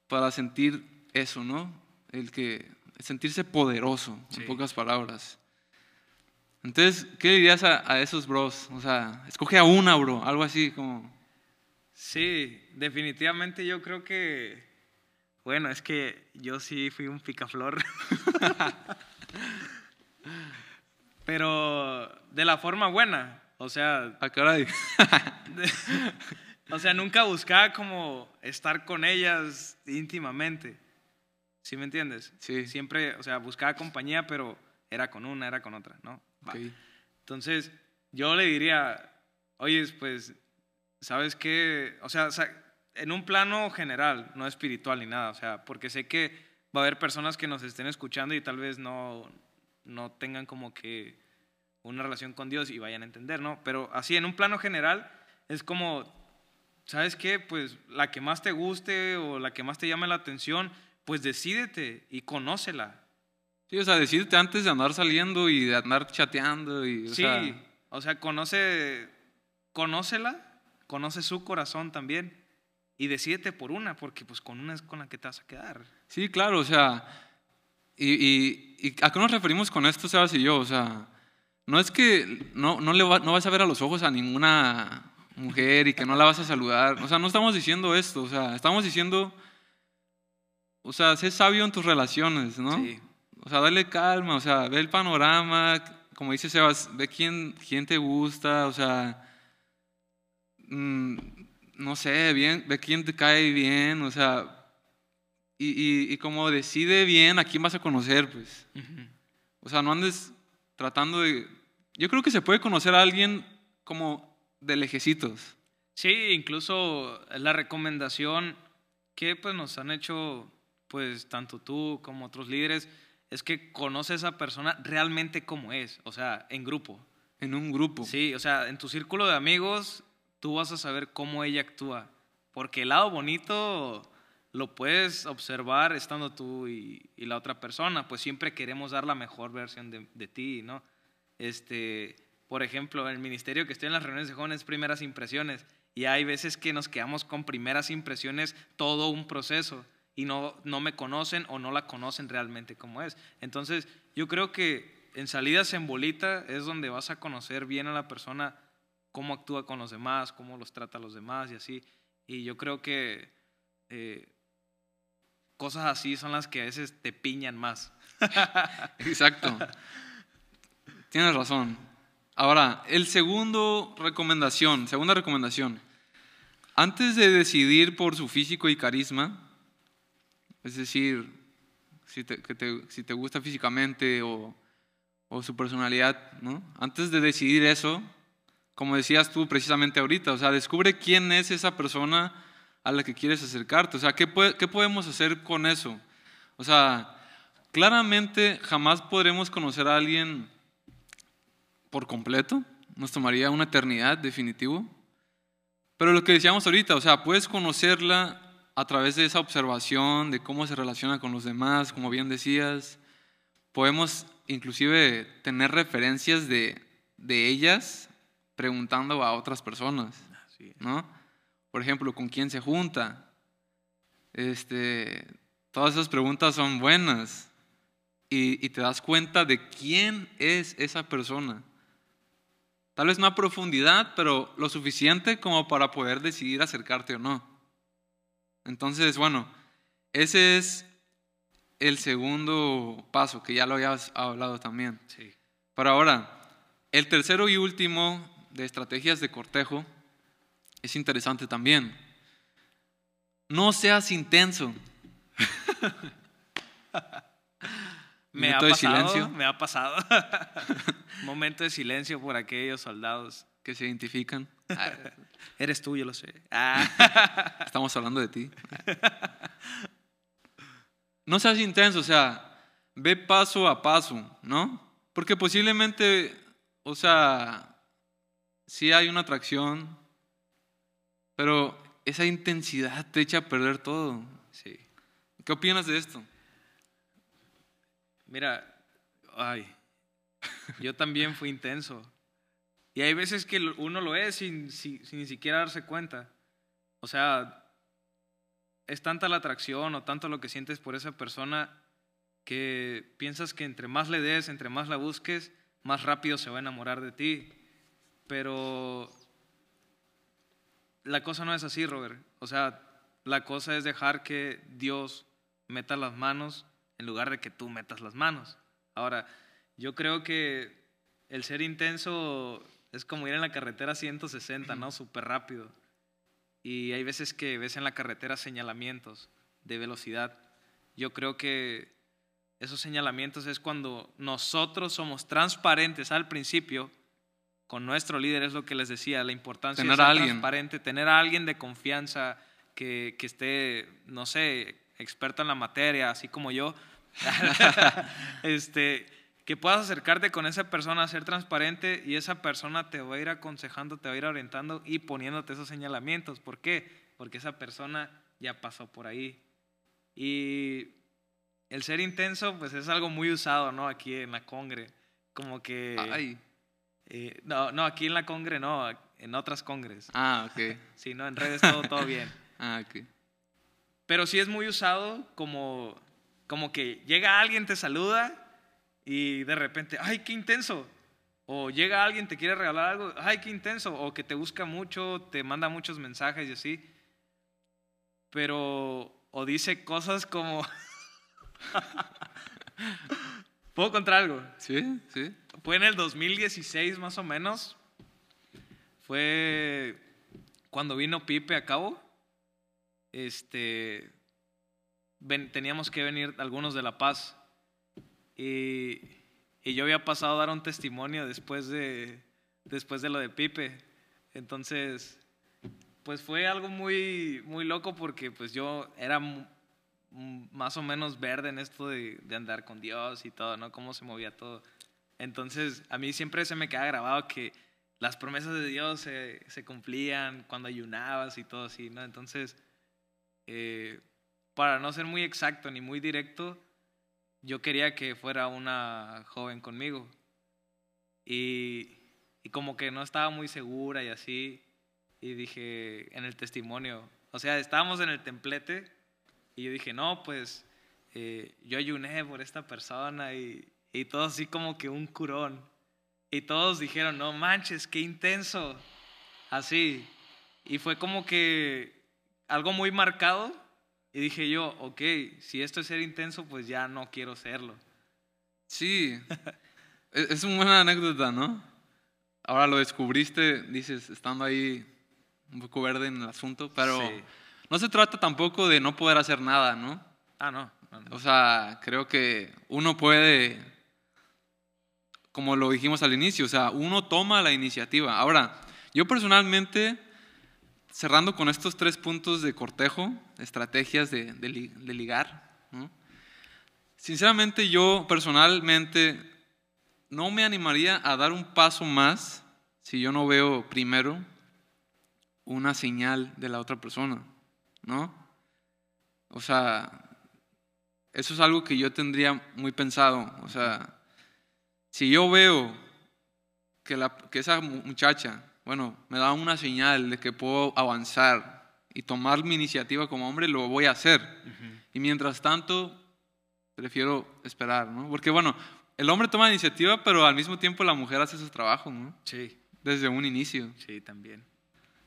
para sentir eso, ¿no? El que sentirse poderoso, Sí. en pocas palabras. Entonces, ¿qué le dirías a, a esos bros? O sea, escoge a una, bro, algo así como... Sí, definitivamente yo creo que, bueno, es que yo sí fui un picaflor. Pero de la forma buena, o sea, Ah, caray. O sea, nunca buscaba como estar con ellas íntimamente. ¿Sí me entiendes? Sí. Siempre, o sea, buscaba compañía, pero era con una, era con otra, ¿no? Va. Ok. Entonces, yo le diría, oye, pues, ¿sabes qué? O sea, en un plano general, no espiritual ni nada, o sea, porque sé que va a haber personas que nos estén escuchando y tal vez no, no tengan como que una relación con Dios y vayan a entender, ¿no? Pero así, en un plano general, es como, ¿sabes qué? Pues la que más te guste o la que más te llame la atención, pues decídete y conócela. Sí, o sea, decídete antes de andar saliendo y de andar chateando y... O sí, sea, o sea, conoce, conócela, conoce su corazón también y decídete por una, porque pues con una es con la que te vas a quedar. sí, claro, o sea... Y, y- y a qué nos referimos con esto, Sebas y yo? O sea, no es que no, no, le va- no vas a ver a los ojos a ninguna mujer y que no la vas a saludar. O sea, no estamos diciendo esto, o sea, estamos diciendo... O sea, sé sabio en tus relaciones, ¿no? Sí. O sea, dale calma, o sea, ve el panorama, como dice Sebas, ve quién, quién te gusta, o sea, mm, no sé, bien, ve quién te cae bien, o sea, y, y, y como decide bien a quién vas a conocer, pues. O sea, no andes tratando de... Yo creo que se puede conocer a alguien como de lejecitos. Sí, incluso la recomendación que pues nos han hecho pues tanto tú como otros líderes es que conoce a esa persona realmente como es, o sea, en grupo. En un grupo. Sí, o sea, en tu círculo de amigos tú vas a saber cómo ella actúa, porque el lado bonito lo puedes observar estando tú y, y la otra persona, pues siempre queremos dar la mejor versión de, de ti, ¿no? Este, por ejemplo, en el ministerio que estoy en las reuniones de jóvenes, primeras impresiones, y hay veces que nos quedamos con primeras impresiones todo un proceso, y no, no me conocen o no la conocen realmente como es. Entonces, yo creo que en salidas en bolita es donde vas a conocer bien a la persona, cómo actúa con los demás, cómo los trata a los demás y así. Y yo creo que eh, cosas así son las que a veces te piñan más. Exacto. Tienes razón. Ahora, el segundo recomendación, segunda recomendación. Antes de decidir por su físico y carisma, es decir, si te, si te gusta físicamente o, o, su personalidad, ¿no? Antes de decidir eso, como decías tú precisamente ahorita, o sea, descubre quién es esa persona a la que quieres acercarte. O sea, ¿qué, qué podemos hacer con eso? O sea, claramente jamás podremos conocer a alguien por completo, nos tomaría una eternidad definitivo. Pero lo que decíamos ahorita, o sea, puedes conocerla a través de esa observación, de cómo se relaciona con los demás, como bien decías. Podemos inclusive tener referencias de, de ellas preguntando a otras personas, ¿no? Por ejemplo, ¿con quién se junta? Este, todas esas preguntas son buenas y, y te das cuenta de quién es esa persona. Tal vez no a profundidad, pero lo suficiente como para poder decidir acercarte o no. Entonces, bueno, ese es el segundo paso, que ya lo habías hablado también. Sí. Pero ahora, el tercero y último de estrategias de cortejo es interesante también. No seas intenso. me ha pasado, silencio. Me ha pasado. Momento de silencio por aquellos soldados que se identifican. Ah, eres tú, yo lo sé. Ah. Estamos hablando de ti. No seas intenso, o sea, ve paso a paso, ¿no? Porque posiblemente, o sea, sí hay una atracción, pero esa intensidad te echa a perder todo. Sí. ¿Qué opinas de esto? Mira, ay, yo también fui intenso. Y hay veces que uno lo es sin, sin, ni siquiera darse cuenta. O sea, es tanta la atracción o tanto lo que sientes por esa persona que piensas que entre más le des, entre más la busques, más rápido se va a enamorar de ti. Pero la cosa no es así, Robert. O sea, la cosa es dejar que Dios meta las manos en lugar de que tú metas las manos. Ahora, yo creo que el ser intenso es como ir en la carretera 160, ¿no? Súper rápido. Y hay veces que ves en la carretera señalamientos de velocidad. Yo creo que esos señalamientos es cuando nosotros somos transparentes al principio con nuestro líder, es lo que les decía, la importancia de ser alguien. transparente, tener a alguien de confianza que, que esté, no sé, experto en la materia, así como yo, este, que puedas acercarte con esa persona, ser transparente y esa persona te va a ir aconsejando, te va a ir orientando y poniéndote esos señalamientos. ¿Por qué? Porque esa persona ya pasó por ahí. Y el ser intenso, pues es algo muy usado, ¿no? Aquí en la Congre. Como que... Ay. Eh, no, no, aquí en la Congre no, en otras Congres. Ah, ok. Sí, no, en redes todo, todo bien. ah, ok. Pero sí es muy usado como, como que llega alguien, te saluda y de repente, ay, qué intenso. O llega alguien, te quiere regalar algo, ay, qué intenso. O que te busca mucho, te manda muchos mensajes y así. Pero, o dice cosas como... ¿Puedo contar algo? Sí, sí. Fue en el 2016 más o menos. Fue cuando vino Pipe a cabo. Este, teníamos que venir algunos de La Paz. Y, y, yo había pasado a dar un testimonio después de, después de lo de Pipe. Entonces, pues fue algo muy, muy loco porque pues yo era más o menos verde en esto de, de, andar con Dios y todo, ¿no? Cómo se movía todo. Entonces, a mí siempre se me queda grabado que las promesas de Dios se, se cumplían cuando ayunabas y todo así, ¿no? Entonces, eh, para no ser muy exacto ni muy directo, yo quería que fuera una joven conmigo. Y, y como que no estaba muy segura y así, y dije en el testimonio, o sea, estábamos en el templete Y yo dije, no, pues eh, yo ayuné por esta persona y, y todo así como que un curón. Y todos dijeron, no manches, qué intenso. Así. Y fue como que algo muy marcado. Y dije yo, ok, si esto es ser intenso, pues ya no quiero serlo. Sí, es es una buena anécdota, ¿no? Ahora lo descubriste, dices, estando ahí un poco verde en el asunto, pero Sí. no se trata tampoco de no poder hacer nada, ¿no? Ah, no. no, no. O sea, creo que uno puede, como lo dijimos al inicio, o sea, uno toma la iniciativa. Ahora, yo personalmente, cerrando con estos tres puntos de cortejo, estrategias de, de li- de ligar, sinceramente yo personalmente no me animaría a dar un paso más si yo no veo primero una señal de la otra persona, ¿no? O sea, eso es algo que yo tendría muy pensado. O sea, si yo veo que, la, que esa mu- muchacha, bueno, me da una señal de que puedo avanzar y tomar mi iniciativa como hombre, lo voy a hacer. Y mientras tanto, prefiero esperar, ¿no? Porque, bueno, el hombre toma la iniciativa, pero al mismo tiempo la mujer hace su trabajo, ¿no? Sí, Desde un inicio. sí, también.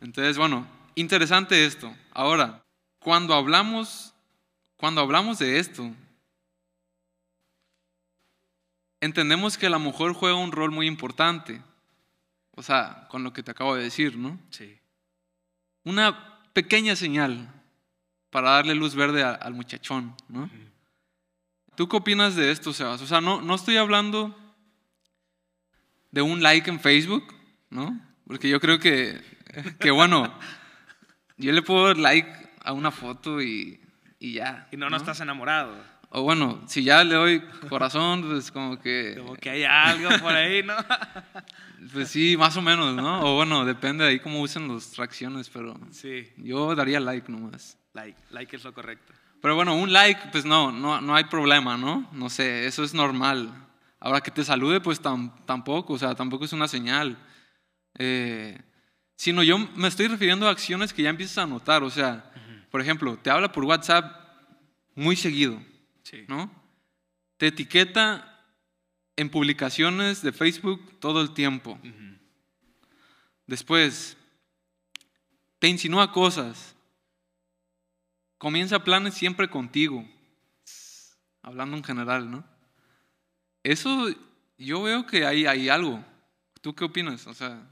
Entonces, bueno, interesante esto. Ahora, cuando hablamos, cuando hablamos de esto, entendemos que la mujer juega un rol muy importante. O sea, con lo que te acabo de decir, ¿no? Sí. Una pequeña señal para darle luz verde a- al muchachón, ¿no? ¿Tú qué opinas de esto, Sebas? O sea, no, no estoy hablando de un like en Facebook, ¿no? Porque yo creo que, que bueno, yo le puedo dar like a una foto y, y ya. Y no, no estás enamorado. O bueno, si ya le doy corazón, pues como que, Como que hay algo por ahí, ¿no? pues sí, más o menos, ¿no? O bueno, depende de ahí cómo usen las tracciones, pero Sí, yo daría like nomás. like, like es lo correcto. Pero bueno, un like, pues no, no, no hay problema, ¿no? No sé, eso es normal. Ahora que te salude, pues tam- tampoco, o sea, tampoco es una señal. Eh, sino yo me estoy refiriendo a acciones que ya empiezas a notar, o sea, por ejemplo, te habla por WhatsApp muy seguido, Sí. ¿no? Te etiqueta en publicaciones de Facebook todo el tiempo. Después, te insinúa cosas. Comienza planes siempre contigo. Hablando en general, ¿no? Eso yo veo que hay, hay algo. ¿Tú qué opinas? O sea,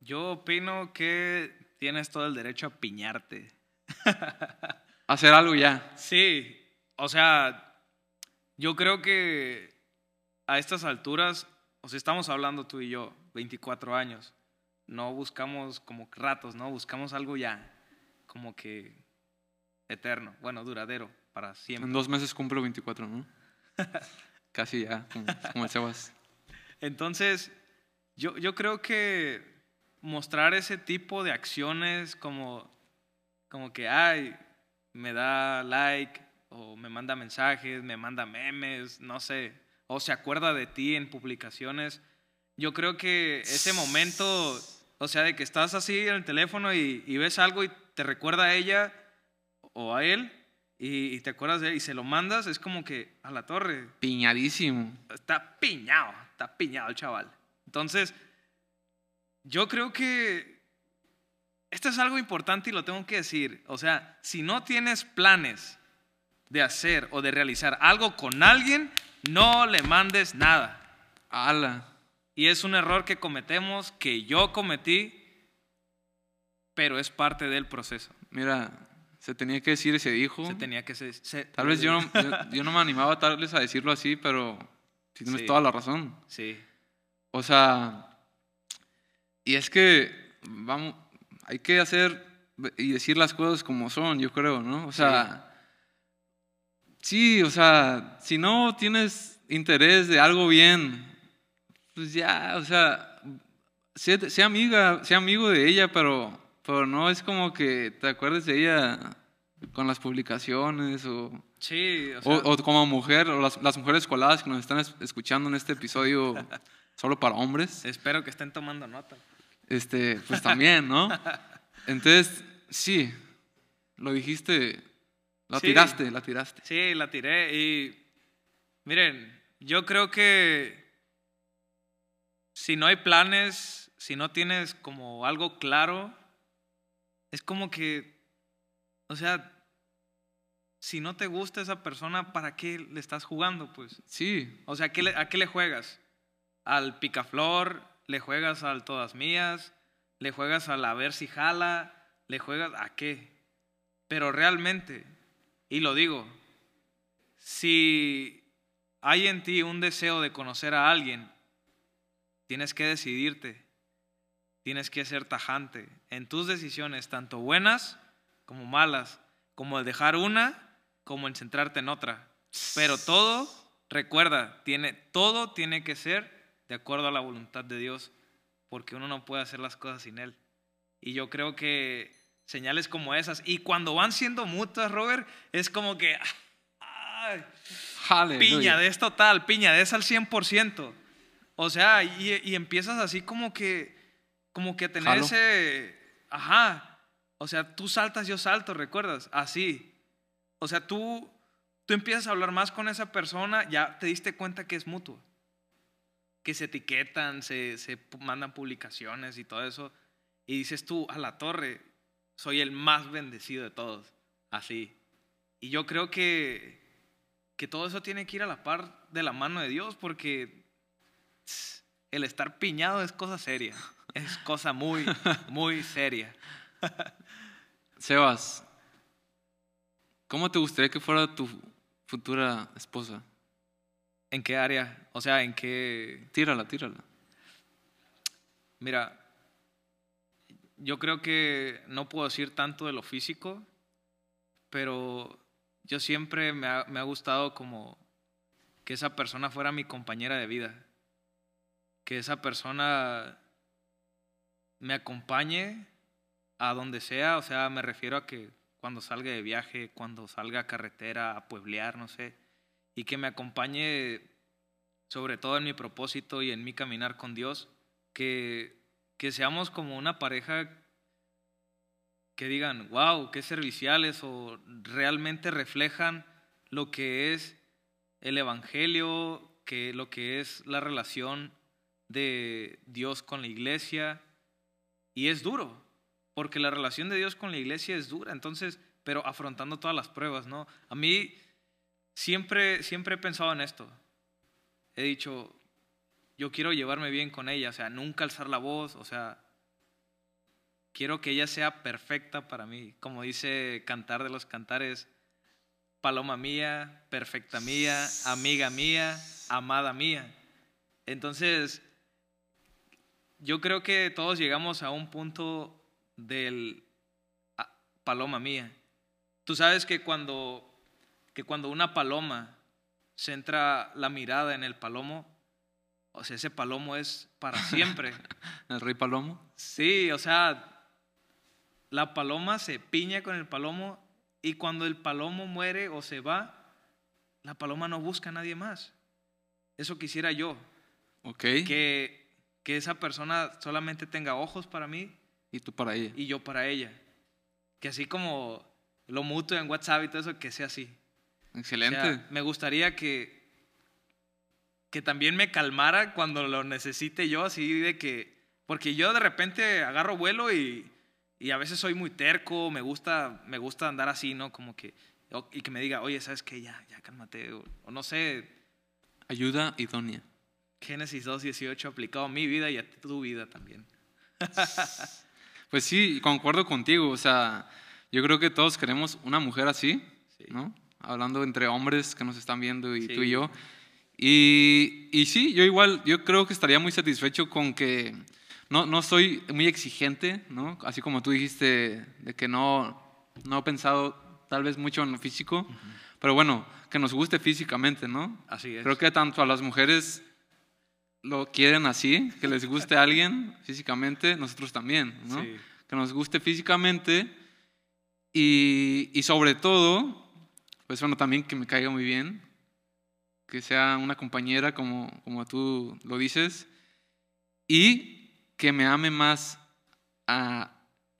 Yo opino que tienes todo el derecho a piñarte. hacer algo ya. Sí, o sea, yo creo que a estas alturas, o sea, estamos hablando tú y yo, 24 años, no buscamos como ratos, ¿no? Buscamos algo ya, como que eterno, bueno, duradero, para En siempre. dos meses cumplo 24, ¿no? Casi ya, como, como el Sebas. Entonces, yo, yo creo que mostrar ese tipo de acciones como, como que, ay, me da like, o me manda mensajes, me manda memes, no sé, o se acuerda de ti en publicaciones. Yo creo que ese momento, o sea, de que estás así en el teléfono y, y ves algo y te recuerda a ella o a él y, y te acuerdas de él y se lo mandas, es como que a la torre, Piñadísimo. está piñado, está piñado el chaval. Entonces, yo creo que esto es algo importante y lo tengo que decir. O sea, si no tienes planes de hacer o de realizar algo con alguien, no le mandes nada. Ala. Y es un error que cometemos, que yo cometí, pero es parte del proceso. Mira, se tenía que decir y se dijo. Se tenía que ser... se- Tal vez yo no, yo, yo no me animaba tal vez a decirlo así, pero tienes Sí. toda la razón. Sí, O sea, y es que, vamos, hay que hacer y decir las cosas como son, yo creo, ¿no? O sea, sí, o sea, si no tienes interés de algo bien, pues ya, o sea, sea amiga, sea amigo de ella, pero, pero no es como que te acuerdes de ella con las publicaciones o... sí, o sea, O, o como mujer, o las, las mujeres coladas que nos están es- escuchando en este episodio solo para hombres, espero que estén tomando nota. este, pues también, ¿no? Entonces, sí, lo dijiste La Sí. tiraste, la tiraste. Sí, la tiré y miren, yo creo que si no hay planes, si no tienes como algo claro, es como que, o sea, si no te gusta esa persona, ¿para qué le estás jugando? Pues, Sí, o sea, ¿a qué le, a qué le juegas? ¿Al picaflor? ¿Le juegas al todas mías? ¿Le juegas al a ver si jala? ¿Le juegas a qué? Pero realmente, y lo digo, si hay en ti un deseo de conocer a alguien, tienes que decidirte, tienes que ser tajante en tus decisiones, tanto buenas como malas, como el dejar una, como el centrarte en otra. Pero todo, recuerda, tiene, todo tiene que ser de acuerdo a la voluntad de Dios, porque uno no puede hacer las cosas sin Él. Y yo creo que señales como esas, y cuando van siendo mutuas, Robert, es como que, ay, Aleluya. piña de esto tal, piña de esa al 100%. O sea, y, y empiezas así como que, como que a tener Jalo. ese, ajá, o sea, tú saltas, yo salto, ¿recuerdas? Así. O sea, tú, tú empiezas a hablar más con esa persona, ya te diste cuenta que es mutuo. Que se etiquetan, se, se mandan publicaciones y todo eso. Y dices tú, a la torre, soy el más bendecido de todos. Así. Y yo creo que, que todo eso tiene que ir a la par de la mano de Dios porque el estar piñado es cosa seria. Es cosa muy, muy seria. Sebas, ¿cómo te gustaría que fuera tu futura esposa? ¿En qué área? O sea, ¿en qué...? Tírala, tírala. Mira, yo creo que no puedo decir tanto de lo físico, pero yo siempre me ha, me ha gustado como que esa persona fuera mi compañera de vida, que esa persona me acompañe a donde sea, o sea, me refiero a que cuando salga de viaje, cuando salga a carretera, a pueblear, no sé, y que me acompañe sobre todo en mi propósito y en mi caminar con Dios, que, que seamos como una pareja que digan, wow, qué serviciales o realmente reflejan lo que es el Evangelio, que lo que es la relación de Dios con la iglesia. Y es duro, porque la relación de Dios con la iglesia es dura, entonces, pero afrontando todas las pruebas, ¿no? A mí siempre, siempre he pensado en esto. He dicho, yo quiero llevarme bien con ella, o sea, nunca alzar la voz, o sea, quiero que ella sea perfecta para mí, como dice Cantar de los Cantares, paloma mía, perfecta mía, amiga mía, amada mía. Entonces, yo creo que todos llegamos a un punto del ah, paloma mía. Tú sabes que cuando, que cuando una paloma centra la mirada en el palomo, o sea, ese palomo es para siempre. El rey Palomo. Sí, o sea, la paloma se piña con el palomo y cuando el palomo muere o se va, la paloma no busca a nadie más. Eso quisiera yo, Ok. que, que esa persona solamente tenga ojos para mí Y tú para ella. y yo para ella. Que así como lo mutuo en WhatsApp y todo eso, que sea así. O Excelente. sea, me gustaría que, que también me calmara cuando lo necesite yo, así de que, porque yo de repente agarro vuelo y, y a veces soy muy terco, me gusta, me gusta andar así, ¿no? Como que, y que me diga, oye, ¿sabes qué? Ya, ya cálmate, o, o no sé, Ayuda idónea. Génesis 2.18 aplicado a mi vida y a tu vida también. Pues sí, concuerdo contigo. O sea, yo creo que todos queremos una mujer así, Sí. ¿no? Hablando entre hombres que nos están viendo y Sí. tú y yo. Y, y sí, yo igual, yo creo que estaría muy satisfecho con que no, no soy muy exigente, ¿no? Así como tú dijiste, de que no, no he pensado tal vez mucho en lo físico, pero bueno, que nos guste físicamente, ¿no? Así es. Creo que tanto a las mujeres lo quieren así, que les guste a alguien físicamente, nosotros también, ¿no? Sí. Que nos guste físicamente y, y sobre todo, pues bueno, también que me caiga muy bien, que sea una compañera como, como tú lo dices y que me ame más a,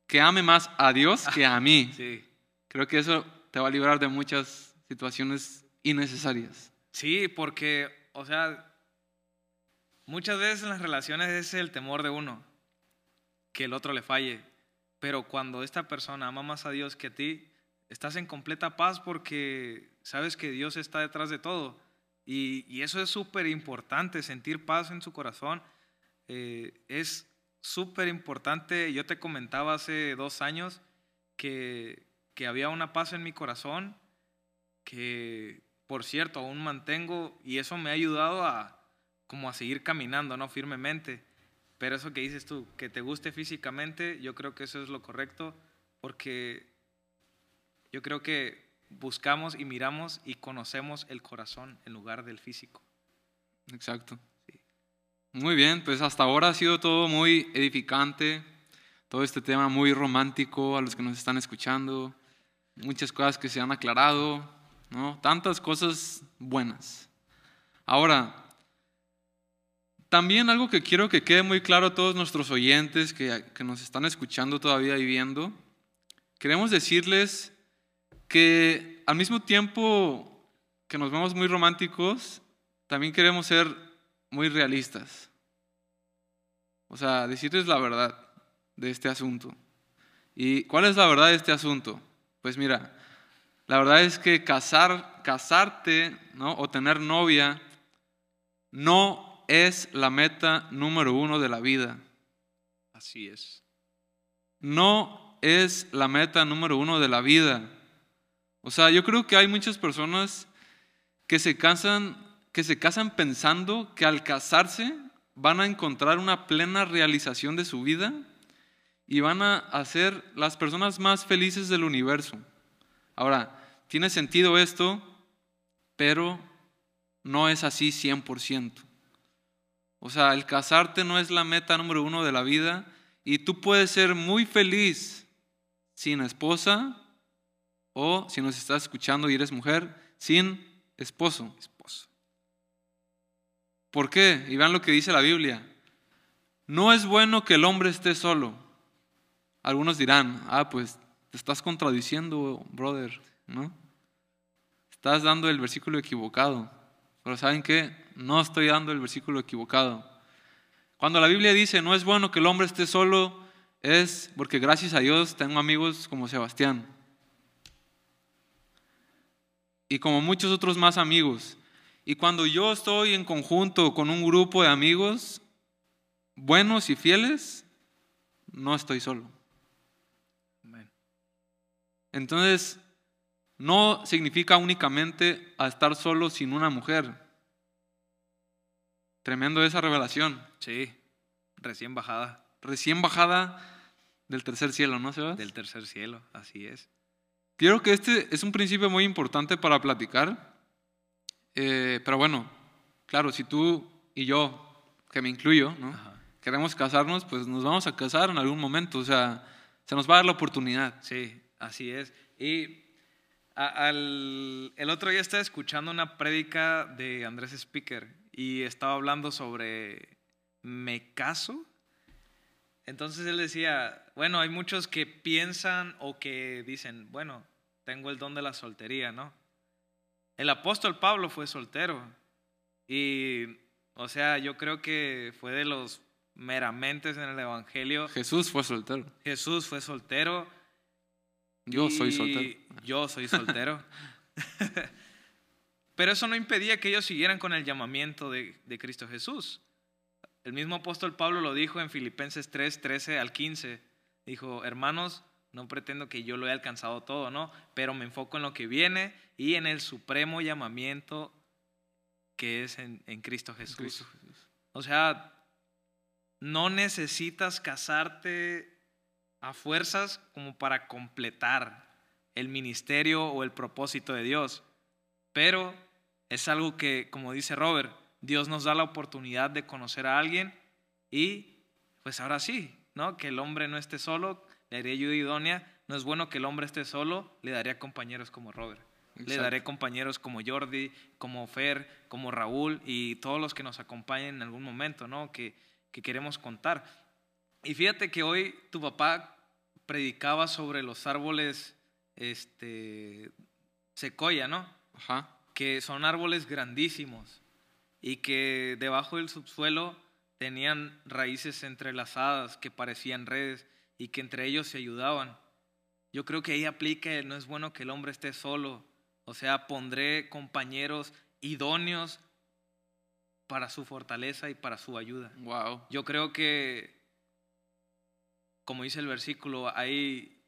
que ame más a Dios que a mí. Sí, Creo que eso te va a librar de muchas situaciones innecesarias. Sí, porque, o sea, muchas veces en las relaciones es el temor de uno, que el otro le falle. Pero cuando esta persona ama más a Dios que a ti, estás en completa paz porque sabes que Dios está detrás de todo. Y, eso es súper importante, sentir paz en su corazón. Eh, es súper importante. Yo te comentaba hace dos años que, que había una paz en mi corazón que, por cierto, aún mantengo y eso me ha ayudado a como a seguir caminando, ¿no? Firmemente. Pero eso que dices tú, que te guste físicamente, yo creo que eso es lo correcto, porque yo creo que buscamos y miramos y conocemos el corazón en lugar del físico. Exacto. Muy bien, pues hasta ahora ha sido todo muy edificante, todo este tema muy romántico a los que nos están escuchando, muchas cosas que se han aclarado, ¿no? Tantas cosas buenas. Ahora, también algo que quiero que quede muy claro a todos nuestros oyentes que, que nos están escuchando todavía y viendo, queremos decirles que al mismo tiempo que nos vemos muy románticos, también queremos ser muy realistas. O sea, decirles la verdad de este asunto. ¿Y cuál es la verdad de este asunto? Pues mira, la verdad es que casar, casarte ¿no? o tener novia no es la meta número uno de la vida. Así es. No es la meta número uno de la vida. O sea, yo creo que hay muchas personas que se casan, que se casan pensando que al casarse van a encontrar una plena realización de su vida y van a ser las personas más felices del universo. Ahora, tiene sentido esto, pero no es así 100%. O sea, el casarte no es la meta número uno de la vida y tú puedes ser muy feliz sin esposa o si nos estás escuchando y eres mujer, sin esposo. esposo. ¿Por qué? Y vean lo que dice la Biblia. No es bueno que el hombre esté solo. Algunos dirán, ah, pues te estás contradiciendo, brother, ¿no? Estás dando el versículo equivocado. Pero ¿saben qué? No estoy dando el versículo equivocado. Cuando la Biblia dice, no es bueno que el hombre esté solo, es porque gracias a Dios tengo amigos como Sebastián. Y como muchos otros más amigos. Y cuando yo estoy en conjunto con un grupo de amigos buenos y fieles, no estoy solo. Entonces, no significa únicamente a estar solo sin una mujer. Tremendo esa revelación. Sí, recién bajada. Recién bajada del tercer cielo, ¿no, Sebas? Del tercer cielo, así es. Quiero que este es un principio muy importante para platicar. Eh, pero bueno, claro, si tú y yo, que me incluyo, ¿no? queremos casarnos, pues nos vamos a casar en algún momento. O sea, se nos va a dar la oportunidad. Sí, así es. Y al, el otro día estaba escuchando una prédica de Andrés Speaker y estaba hablando sobre me caso. Entonces él decía, bueno, hay muchos que piensan o que dicen, bueno, tengo el don de la soltería, ¿no? El apóstol Pablo fue soltero y, o sea, yo creo que fue de los meramente en el Evangelio. Jesús fue soltero. Jesús fue soltero. Yo soy soltero. Yo soy soltero. Pero eso no impedía que ellos siguieran con el llamamiento de, Cristo Jesús. El mismo apóstol Pablo lo dijo en Filipenses 3, 13 al 15. Dijo, hermanos, no pretendo que yo lo haya alcanzado todo, ¿no? Pero me enfoco en lo que viene y en el supremo llamamiento que es en, Cristo Jesús. O sea, no necesitas casarte a fuerzas como para completar el ministerio o el propósito de Dios. Pero es algo que, como dice Robert, Dios nos da la oportunidad de conocer a alguien y pues ahora sí, ¿no? Que el hombre no esté solo, le haría ayuda idónea. No es bueno que el hombre esté solo, le daría compañeros como Robert. Le daré compañeros como Jordi, como Fer, como Raúl y todos los que nos acompañen en algún momento, ¿no? Que, que queremos contar. Y fíjate que hoy tu papá predicaba sobre los árboles este, secoya, ¿no? Ajá. Que son árboles grandísimos y que debajo del subsuelo tenían raíces entrelazadas que parecían redes y que entre ellos se ayudaban. Yo creo que ahí aplica, el no es bueno que el hombre esté solo, o sea, pondré compañeros idóneos para su fortaleza y para su ayuda. Wow. Yo creo que, como dice el versículo, hay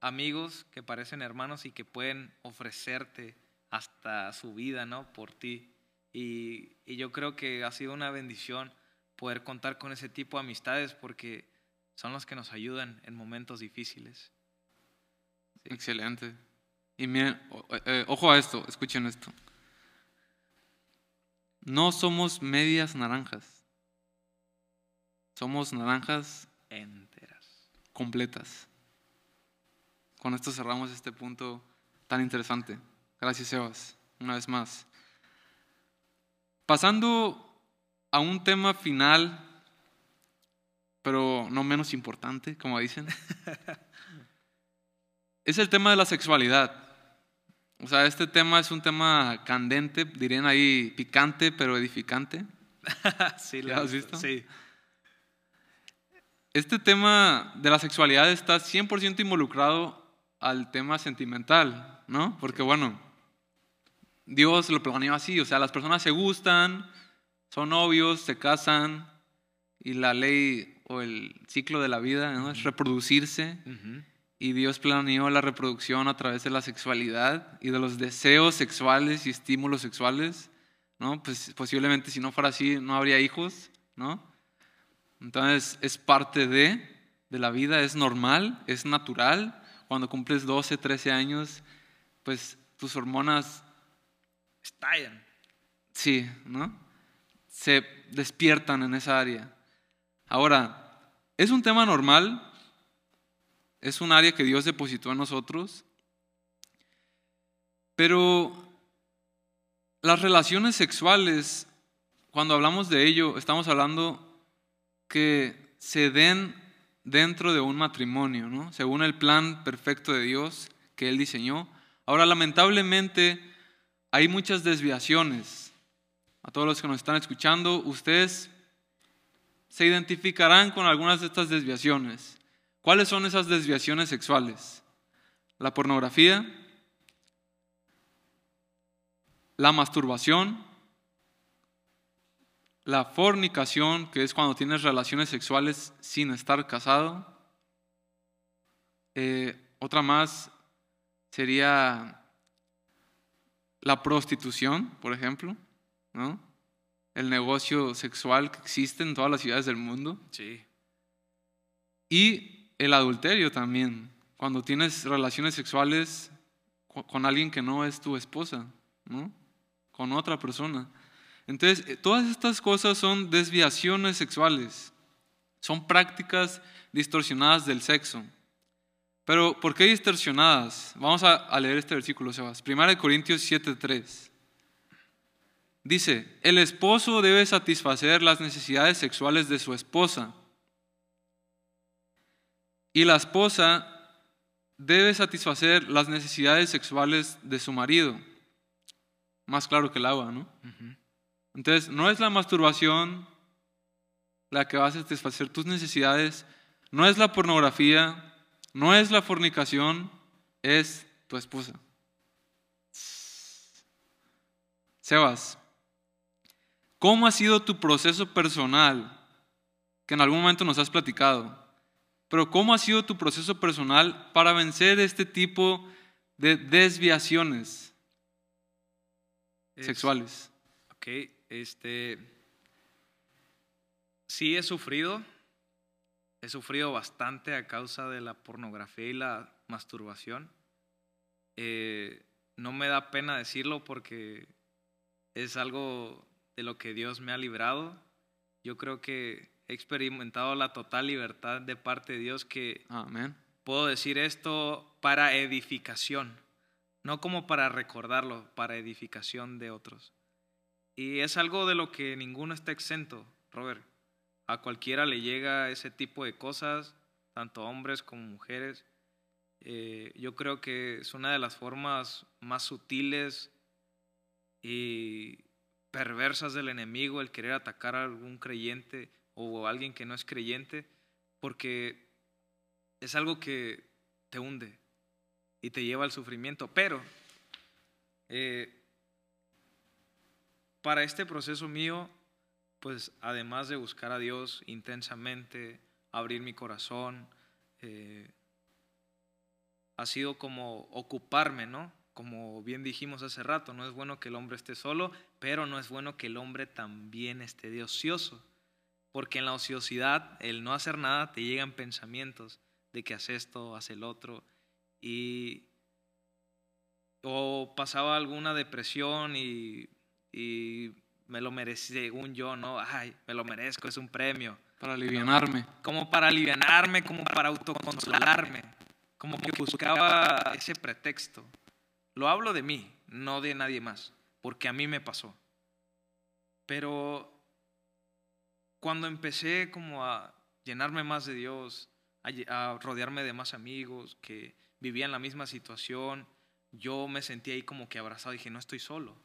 amigos que parecen hermanos y que pueden ofrecerte hasta su vida, ¿no? Por ti. Y, y yo creo que ha sido una bendición poder contar con ese tipo de amistades porque son los que nos ayudan en momentos difíciles. Excelente. Y miren, o- eh, ojo a esto, escuchen esto. No somos medias naranjas. Somos naranjas Enteras. completas. Con esto cerramos este punto tan interesante. Gracias, Sebas, una vez más. Pasando a un tema final, pero no menos importante, como dicen, es el tema de la sexualidad. O sea, este tema es un tema candente, dirían ahí picante, pero edificante. sí, ¿Ya lo has visto? Sí. Este tema de la sexualidad está 100% involucrado al tema sentimental, ¿no? Porque bueno, Dios lo planeó así, o sea, las personas se gustan, son novios, se casan y la ley o el ciclo de la vida ¿no? es reproducirse y Dios planeó la reproducción a través de la sexualidad y de los deseos sexuales y estímulos sexuales, ¿no? Pues posiblemente si no fuera así no habría hijos, ¿no? Entonces es parte de, de la vida, es normal, es natural. Cuando cumples 12, 13 años, pues tus hormonas, Estallan. sí, ¿no? Se despiertan en esa área. Ahora, es un tema normal, es un área que Dios depositó en nosotros, pero las relaciones sexuales, cuando hablamos de ello, estamos hablando que se den dentro de un matrimonio, ¿no? Según el plan perfecto de Dios que Él diseñó. Ahora, lamentablemente, hay muchas desviaciones. A todos los que nos están escuchando, ustedes se identificarán con algunas de estas desviaciones. ¿Cuáles son esas desviaciones sexuales? La pornografía, la masturbación, la fornicación, que es cuando tienes relaciones sexuales sin estar casado. Eh, otra más sería la prostitución, por ejemplo, ¿no? el negocio sexual que existe en todas las ciudades del mundo. Sí. Y el adulterio también, cuando tienes relaciones sexuales co- con alguien que no es tu esposa, ¿no? Con otra persona. Entonces, eh, todas estas cosas son desviaciones sexuales, son prácticas distorsionadas del sexo. Pero, ¿por qué distorsionadas? Vamos a, a leer este versículo, Sebas. 1 Corintios 7:3. Dice, el esposo debe satisfacer las necesidades sexuales de su esposa y la esposa debe satisfacer las necesidades sexuales de su marido. Más claro que el agua, ¿no? Entonces, no es la masturbación la que va a satisfacer tus necesidades, no es la pornografía, no es la fornicación, es tu esposa. Sebas, ¿cómo ha sido tu proceso personal? Que en algún momento nos has platicado. Pero ¿cómo ha sido tu proceso personal para vencer este tipo de desviaciones Es- sexuales? Ok, este. Sí he sufrido. He sufrido bastante a causa de la pornografía y la masturbación. Eh, no me da pena decirlo porque es algo de lo que Dios me ha librado. Yo creo que he experimentado la total libertad de parte de Dios que Amén. puedo decir esto para edificación, no como para recordarlo, para edificación de otros. Y es algo de lo que ninguno está exento, Robert. A cualquiera le llega ese tipo de cosas, tanto hombres como mujeres. Eh, yo creo que es una de las formas más sutiles y perversas del enemigo el querer atacar a algún creyente o a alguien que no es creyente, porque es algo que te hunde y te lleva al sufrimiento. Pero eh, para este proceso mío, pues además de buscar a Dios intensamente, abrir mi corazón, eh, ha sido como ocuparme, ¿no? Como bien dijimos hace rato, no es bueno que el hombre esté solo, pero no es bueno que el hombre también esté de ocioso. Porque en la ociosidad, el no hacer nada, te llegan pensamientos de que hace esto, hace el otro. Y. O pasaba alguna depresión y me lo merecí, según yo, ¿no? Ay, me lo merezco, es un premio. Para alivianarme. Como para alivianarme, como para autoconsolarme. Como que buscaba ese pretexto. Lo hablo de mí, no de nadie más, porque a mí me pasó. Pero cuando empecé como a llenarme más de Dios, a, rodearme de más amigos que vivían la misma situación, yo me sentí ahí como que abrazado. Dije, no estoy solo,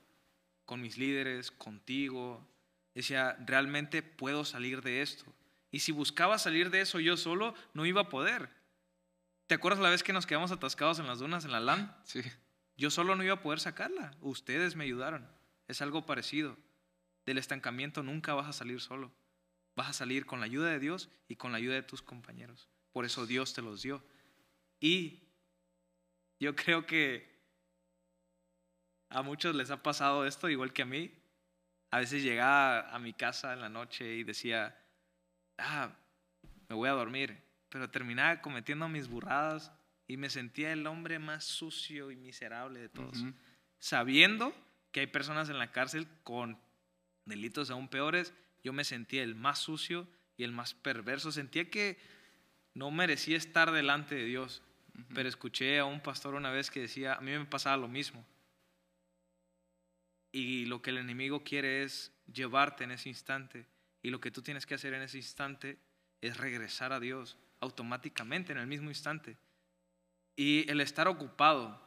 con mis líderes, contigo. Decía, realmente puedo salir de esto. Y si buscaba salir de eso yo solo, no iba a poder. ¿Te acuerdas la vez que nos quedamos atascados en las dunas, en la LAN? Sí. Yo solo no iba a poder sacarla. Ustedes me ayudaron. Es algo parecido. Del estancamiento nunca vas a salir solo. Vas a salir con la ayuda de Dios y con la ayuda de tus compañeros. Por eso Dios te los dio. Y yo creo que a muchos les ha pasado esto, igual que a mí. A veces llegaba a mi casa en la noche y decía, ah, me voy a dormir. Pero terminaba cometiendo mis burradas y me sentía el hombre más sucio y miserable de todos. Sabiendo que hay personas en la cárcel con delitos aún peores, yo me sentía el más sucio y el más perverso. Sentía que no merecía estar delante de Dios. Pero escuché a un pastor una vez que decía, a mí me pasaba lo mismo. Y lo que el enemigo quiere es llevarte en ese instante. Y lo que tú tienes que hacer en ese instante es regresar a Dios automáticamente en el mismo instante. Y el estar ocupado,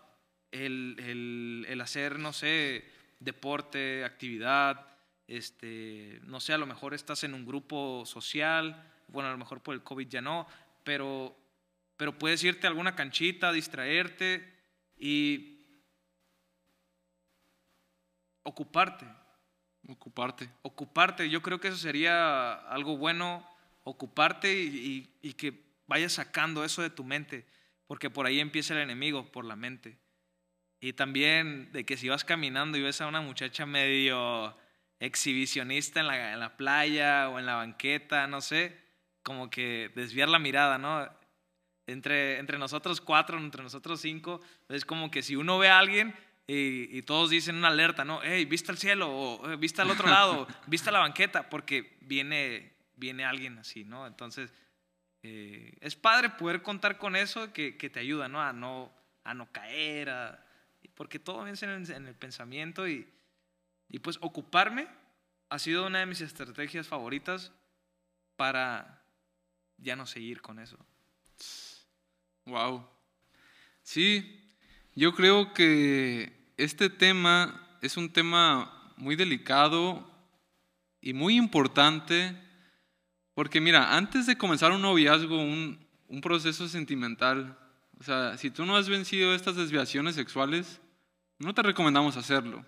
el, el, el hacer, no sé, deporte, actividad, este, no sé, a lo mejor estás en un grupo social, bueno, a lo mejor por el COVID ya no, pero, pero puedes irte a alguna canchita, distraerte y ocuparte. Ocuparte. Ocuparte, yo creo que eso sería algo bueno, ocuparte y, y que vayas sacando eso de tu mente, porque por ahí empieza el enemigo, por la mente. Y también de que si vas caminando y ves a una muchacha medio exhibicionista en la, en la playa o en la banqueta, no sé, como que desviar la mirada, ¿no? Entre, entre nosotros cuatro, entre nosotros cinco, es como que si uno ve a alguien y, y todos dicen una alerta, ¿no? Hey, vista el cielo, o eh, vista al otro lado, vista la banqueta, porque viene, viene alguien así, ¿no? Entonces, eh, es padre poder contar con eso que, que, te ayuda, ¿no? A no, a no caer, a, porque todo viene en, en el pensamiento y, y pues ocuparme ha sido una de mis estrategias favoritas para ya no seguir con eso. Wow. Sí, yo creo que este tema es un tema muy delicado y muy importante porque mira, antes de comenzar un noviazgo, un, proceso sentimental, o sea, si tú no has vencido estas desviaciones sexuales, no te recomendamos hacerlo.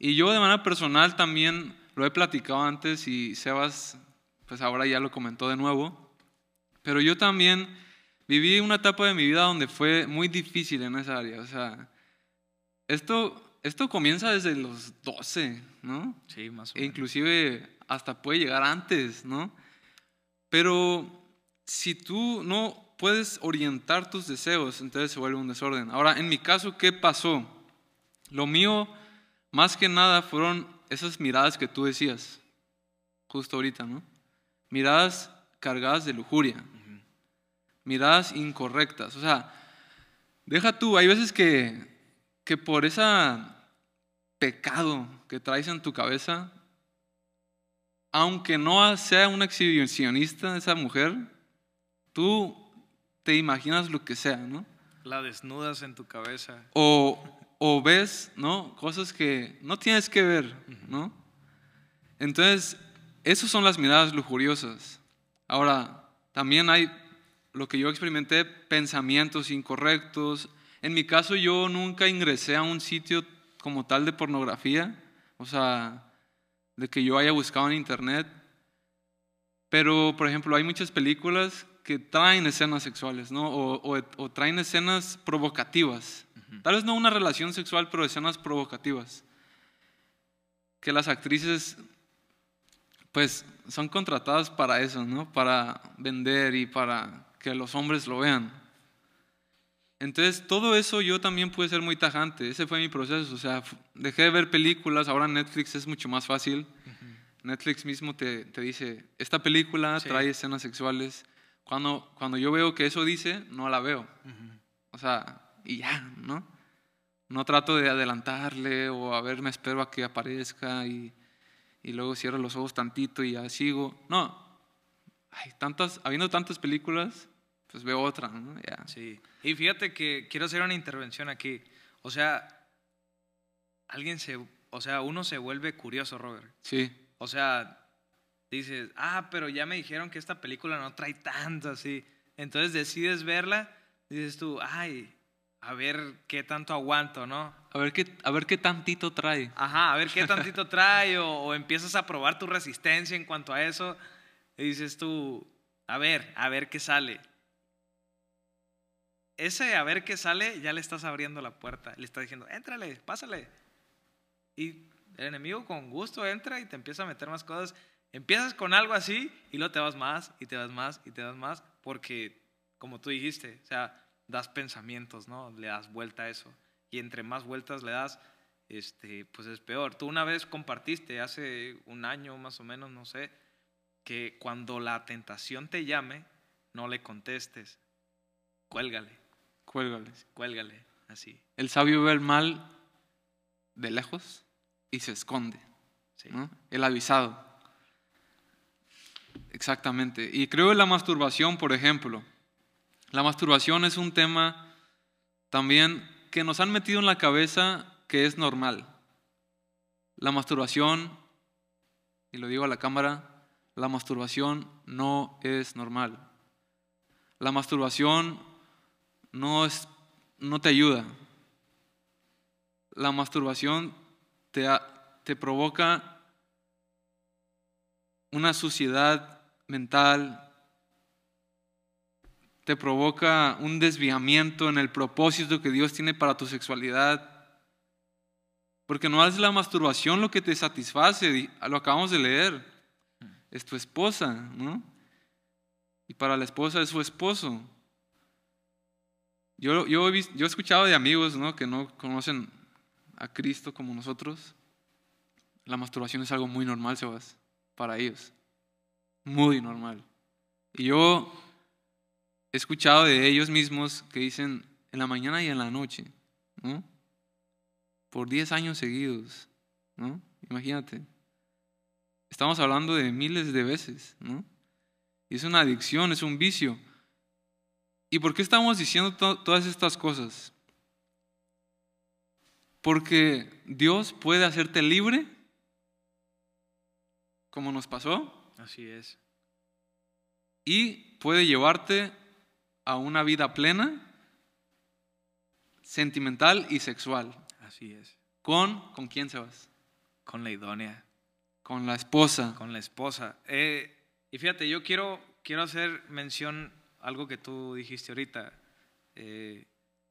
Y yo de manera personal también lo he platicado antes y Sebas, pues ahora ya lo comentó de nuevo, pero yo también viví una etapa de mi vida donde fue muy difícil en esa área. O sea, esto, esto comienza desde los 12, ¿no? Sí, más o E menos. inclusive hasta puede llegar antes, ¿no? Pero si tú no puedes orientar tus deseos, entonces se vuelve un desorden. Ahora, en mi caso, ¿qué pasó? Lo mío, más que nada, fueron esas miradas que tú decías, justo ahorita, ¿no? Miradas cargadas de lujuria, miradas incorrectas. O sea, deja tú, hay veces que, que por ese pecado que traes en tu cabeza, aunque no sea una exhibicionista esa mujer, tú te imaginas lo que sea, ¿no? La desnudas en tu cabeza. O, o ves, ¿no? Cosas que no tienes que ver, ¿no? Entonces, esas son las miradas lujuriosas. Ahora, también hay lo que yo experimenté, pensamientos incorrectos. En mi caso, yo nunca ingresé a un sitio como tal de pornografía, o sea, de que yo haya buscado en internet. Pero, por ejemplo, hay muchas películas que traen escenas sexuales, ¿no? O, o, traen escenas provocativas. Tal vez no una relación sexual, pero escenas provocativas. Que las actrices, pues, son contratadas para eso, ¿no? Para vender y para que los hombres lo vean. Entonces, todo eso yo también pude ser muy tajante. Ese fue mi proceso. O sea, dejé de ver películas. Ahora Netflix es mucho más fácil. Netflix mismo te, te, dice, esta película trae escenas sexuales. Cuando, cuando yo veo que eso dice, no la veo. O sea, y ya, ¿no? No trato de adelantarle o a ver, me espero a que aparezca y, y luego cierro los ojos tantito y ya sigo. No. Hay tantas, habiendo tantas películas, pues veo otra, ¿no? Ya. Sí. Y fíjate que quiero hacer una intervención aquí. O sea, alguien se, o sea, uno se vuelve curioso, Robert. Sí. O sea, dices, ah, pero ya me dijeron que esta película no trae tanto así. Entonces decides verla, dices tú, ay, a ver qué tanto aguanto, ¿no? A ver qué, a ver qué tantito trae. Ajá, a ver qué tantito trae, o, o empiezas a probar tu resistencia en cuanto a eso, y dices tú, a ver, a ver qué sale ese a ver qué sale, ya le estás abriendo la puerta. Le estás diciendo, éntrale, pásale. Y el enemigo con gusto entra y te empieza a meter más cosas. Empiezas con algo así y luego te vas más y te vas más y te vas más porque, como tú dijiste, o sea, das pensamientos, ¿no? Le das vuelta a eso. Y entre más vueltas le das, este, pues es peor. Tú una vez compartiste, hace un año más o menos, no sé, que cuando la tentación te llame, no le contestes, cuélgale. Cuélgale. Cuélgale, así. El sabio ve el mal de lejos y se esconde. El avisado. Exactamente. Y creo en la masturbación, por ejemplo. La masturbación es un tema también que nos han metido en la cabeza que es normal. La masturbación, y lo digo a la cámara, la masturbación no es normal. La masturbación no, es, no te ayuda. La masturbación te, te provoca una suciedad mental, te provoca un desviamiento en el propósito que Dios tiene para tu sexualidad. Porque no es la masturbación lo que te satisface, lo acabamos de leer. Es tu esposa. Y para la esposa es su esposo. Yo, yo, he, yo he escuchado de amigos ¿no? que no conocen a Cristo como nosotros. La masturbación es algo muy normal, Sebas, para ellos. Muy normal. Y yo he escuchado de ellos mismos que dicen en la mañana y en la noche, ¿no? Por 10 años seguidos, ¿no? Imagínate. Estamos hablando de miles de veces, ¿no? Y es una adicción, es un vicio. ¿Y por qué estamos diciendo todas estas cosas? Porque Dios puede hacerte libre, como nos pasó. Así es. Y puede llevarte a una vida plena, sentimental y sexual. Así es. ¿Con, ¿con quién se vas? Con la idónea. Con la esposa. Con la esposa. Eh, y fíjate, yo quiero, quiero hacer mención algo que tú dijiste ahorita. Eh,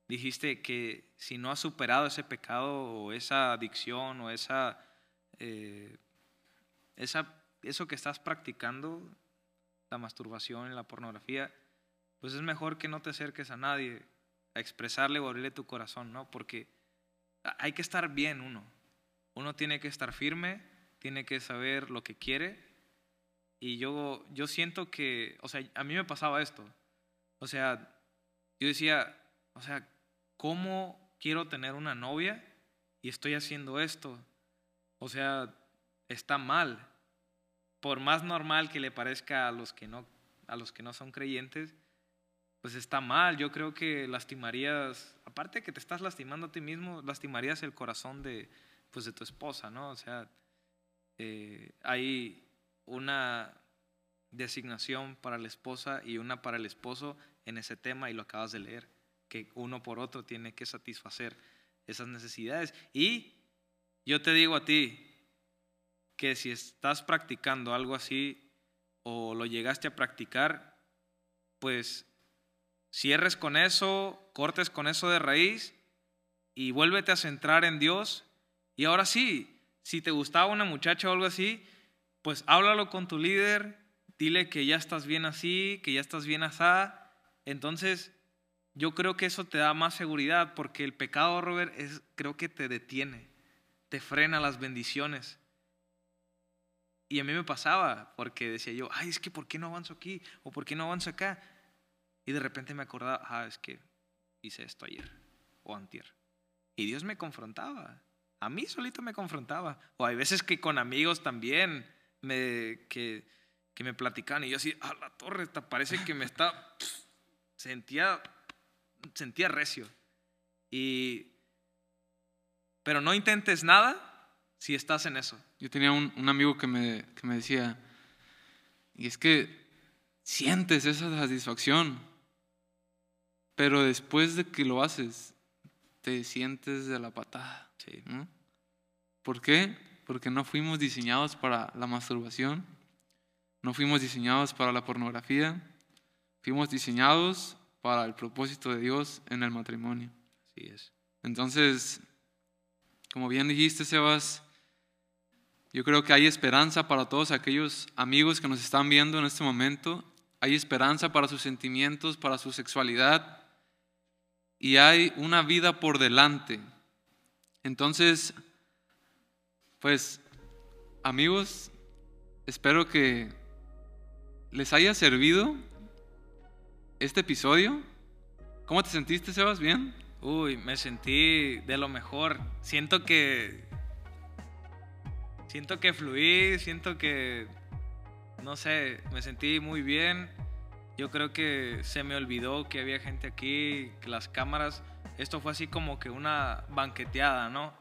dijiste que si no has superado ese pecado o esa adicción o esa, eh, esa, eso que estás practicando, la masturbación, la pornografía, pues es mejor que no te acerques a nadie a expresarle o abrirle tu corazón, ¿no? Porque hay que estar bien uno. Uno tiene que estar firme, tiene que saber lo que quiere. Y yo, yo siento que, o sea, a mí me pasaba esto. O sea, yo decía, o sea, ¿cómo quiero tener una novia y estoy haciendo esto? O sea, está mal. Por más normal que le parezca a los que no, a los que no son creyentes, pues está mal. Yo creo que lastimarías, aparte de que te estás lastimando a ti mismo, lastimarías el corazón de, pues, de tu esposa, ¿no? O sea, eh, hay una designación para la esposa y una para el esposo en ese tema y lo acabas de leer, que uno por otro tiene que satisfacer esas necesidades. Y yo te digo a ti que si estás practicando algo así o lo llegaste a practicar, pues cierres con eso, cortes con eso de raíz y vuélvete a centrar en Dios. Y ahora sí, si te gustaba una muchacha o algo así, pues háblalo con tu líder, dile que ya estás bien así, que ya estás bien asá. Entonces, yo creo que eso te da más seguridad porque el pecado, Robert, es, creo que te detiene, te frena las bendiciones. Y a mí me pasaba porque decía yo, ay, es que ¿por qué no avanzo aquí? ¿O por qué no avanzo acá? Y de repente me acordaba, ah, es que hice esto ayer o antier. Y Dios me confrontaba. A mí solito me confrontaba. O hay veces que con amigos también me, que, que me platicaban y yo así, a la torre, parece que me está... sentía, sentía recio. Y, pero no intentes nada si estás en eso. Yo tenía un, un amigo que me, que me decía, y es que sientes esa satisfacción, pero después de que lo haces, te sientes de la patada. Sí. ¿no? ¿Por qué? Porque no fuimos diseñados para la masturbación, no fuimos diseñados para la pornografía, fuimos diseñados para el propósito de Dios en el matrimonio. Así es. Entonces, como bien dijiste, Sebas, yo creo que hay esperanza para todos aquellos amigos que nos están viendo en este momento. Hay esperanza para sus sentimientos, para su sexualidad. Y hay una vida por delante. Entonces, pues, amigos, espero que les haya servido este episodio. ¿Cómo te sentiste, Sebas? ¿Bien? Uy, me sentí de lo mejor. Siento que. Siento que fluí, siento que. No sé, me sentí muy bien. Yo creo que se me olvidó que había gente aquí, que las cámaras. Esto fue así como que una banqueteada, ¿no?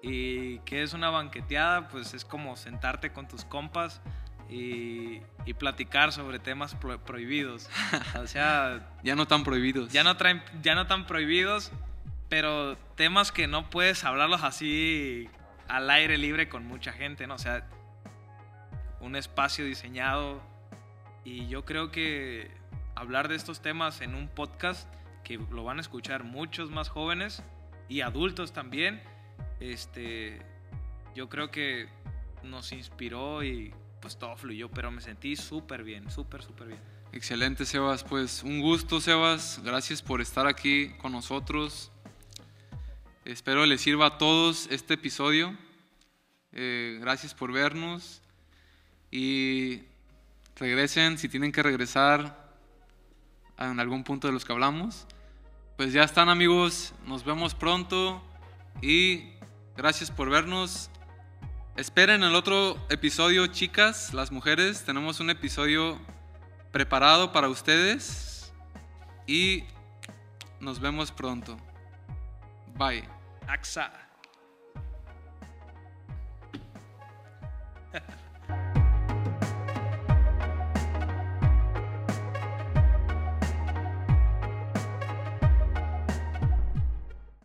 Y ¿qué es una banqueteada? Pues es como sentarte con tus compas y, y platicar sobre temas pro- prohibidos. O sea, Ya no tan prohibidos. ya no, traen, ya no tan prohibidos, pero temas que no puedes hablarlos así al aire libre con mucha gente, ¿no? O sea, un espacio diseñado y yo creo que hablar de estos temas en un podcast que lo van a escuchar muchos más jóvenes y adultos también, este, yo creo que nos inspiró y pues todo fluyó, pero me sentí súper bien, súper, súper bien. Excelente, Sebas. Pues un gusto, Sebas. Gracias por estar aquí con nosotros. Espero les sirva a todos este episodio. Eh, gracias por vernos. Y regresen si tienen que regresar en algún punto de los que hablamos. Pues ya están amigos. Nos vemos pronto. Y gracias por vernos. Esperen el otro episodio, chicas, las mujeres. Tenemos un episodio preparado para ustedes y nos vemos pronto. Bye. AXA.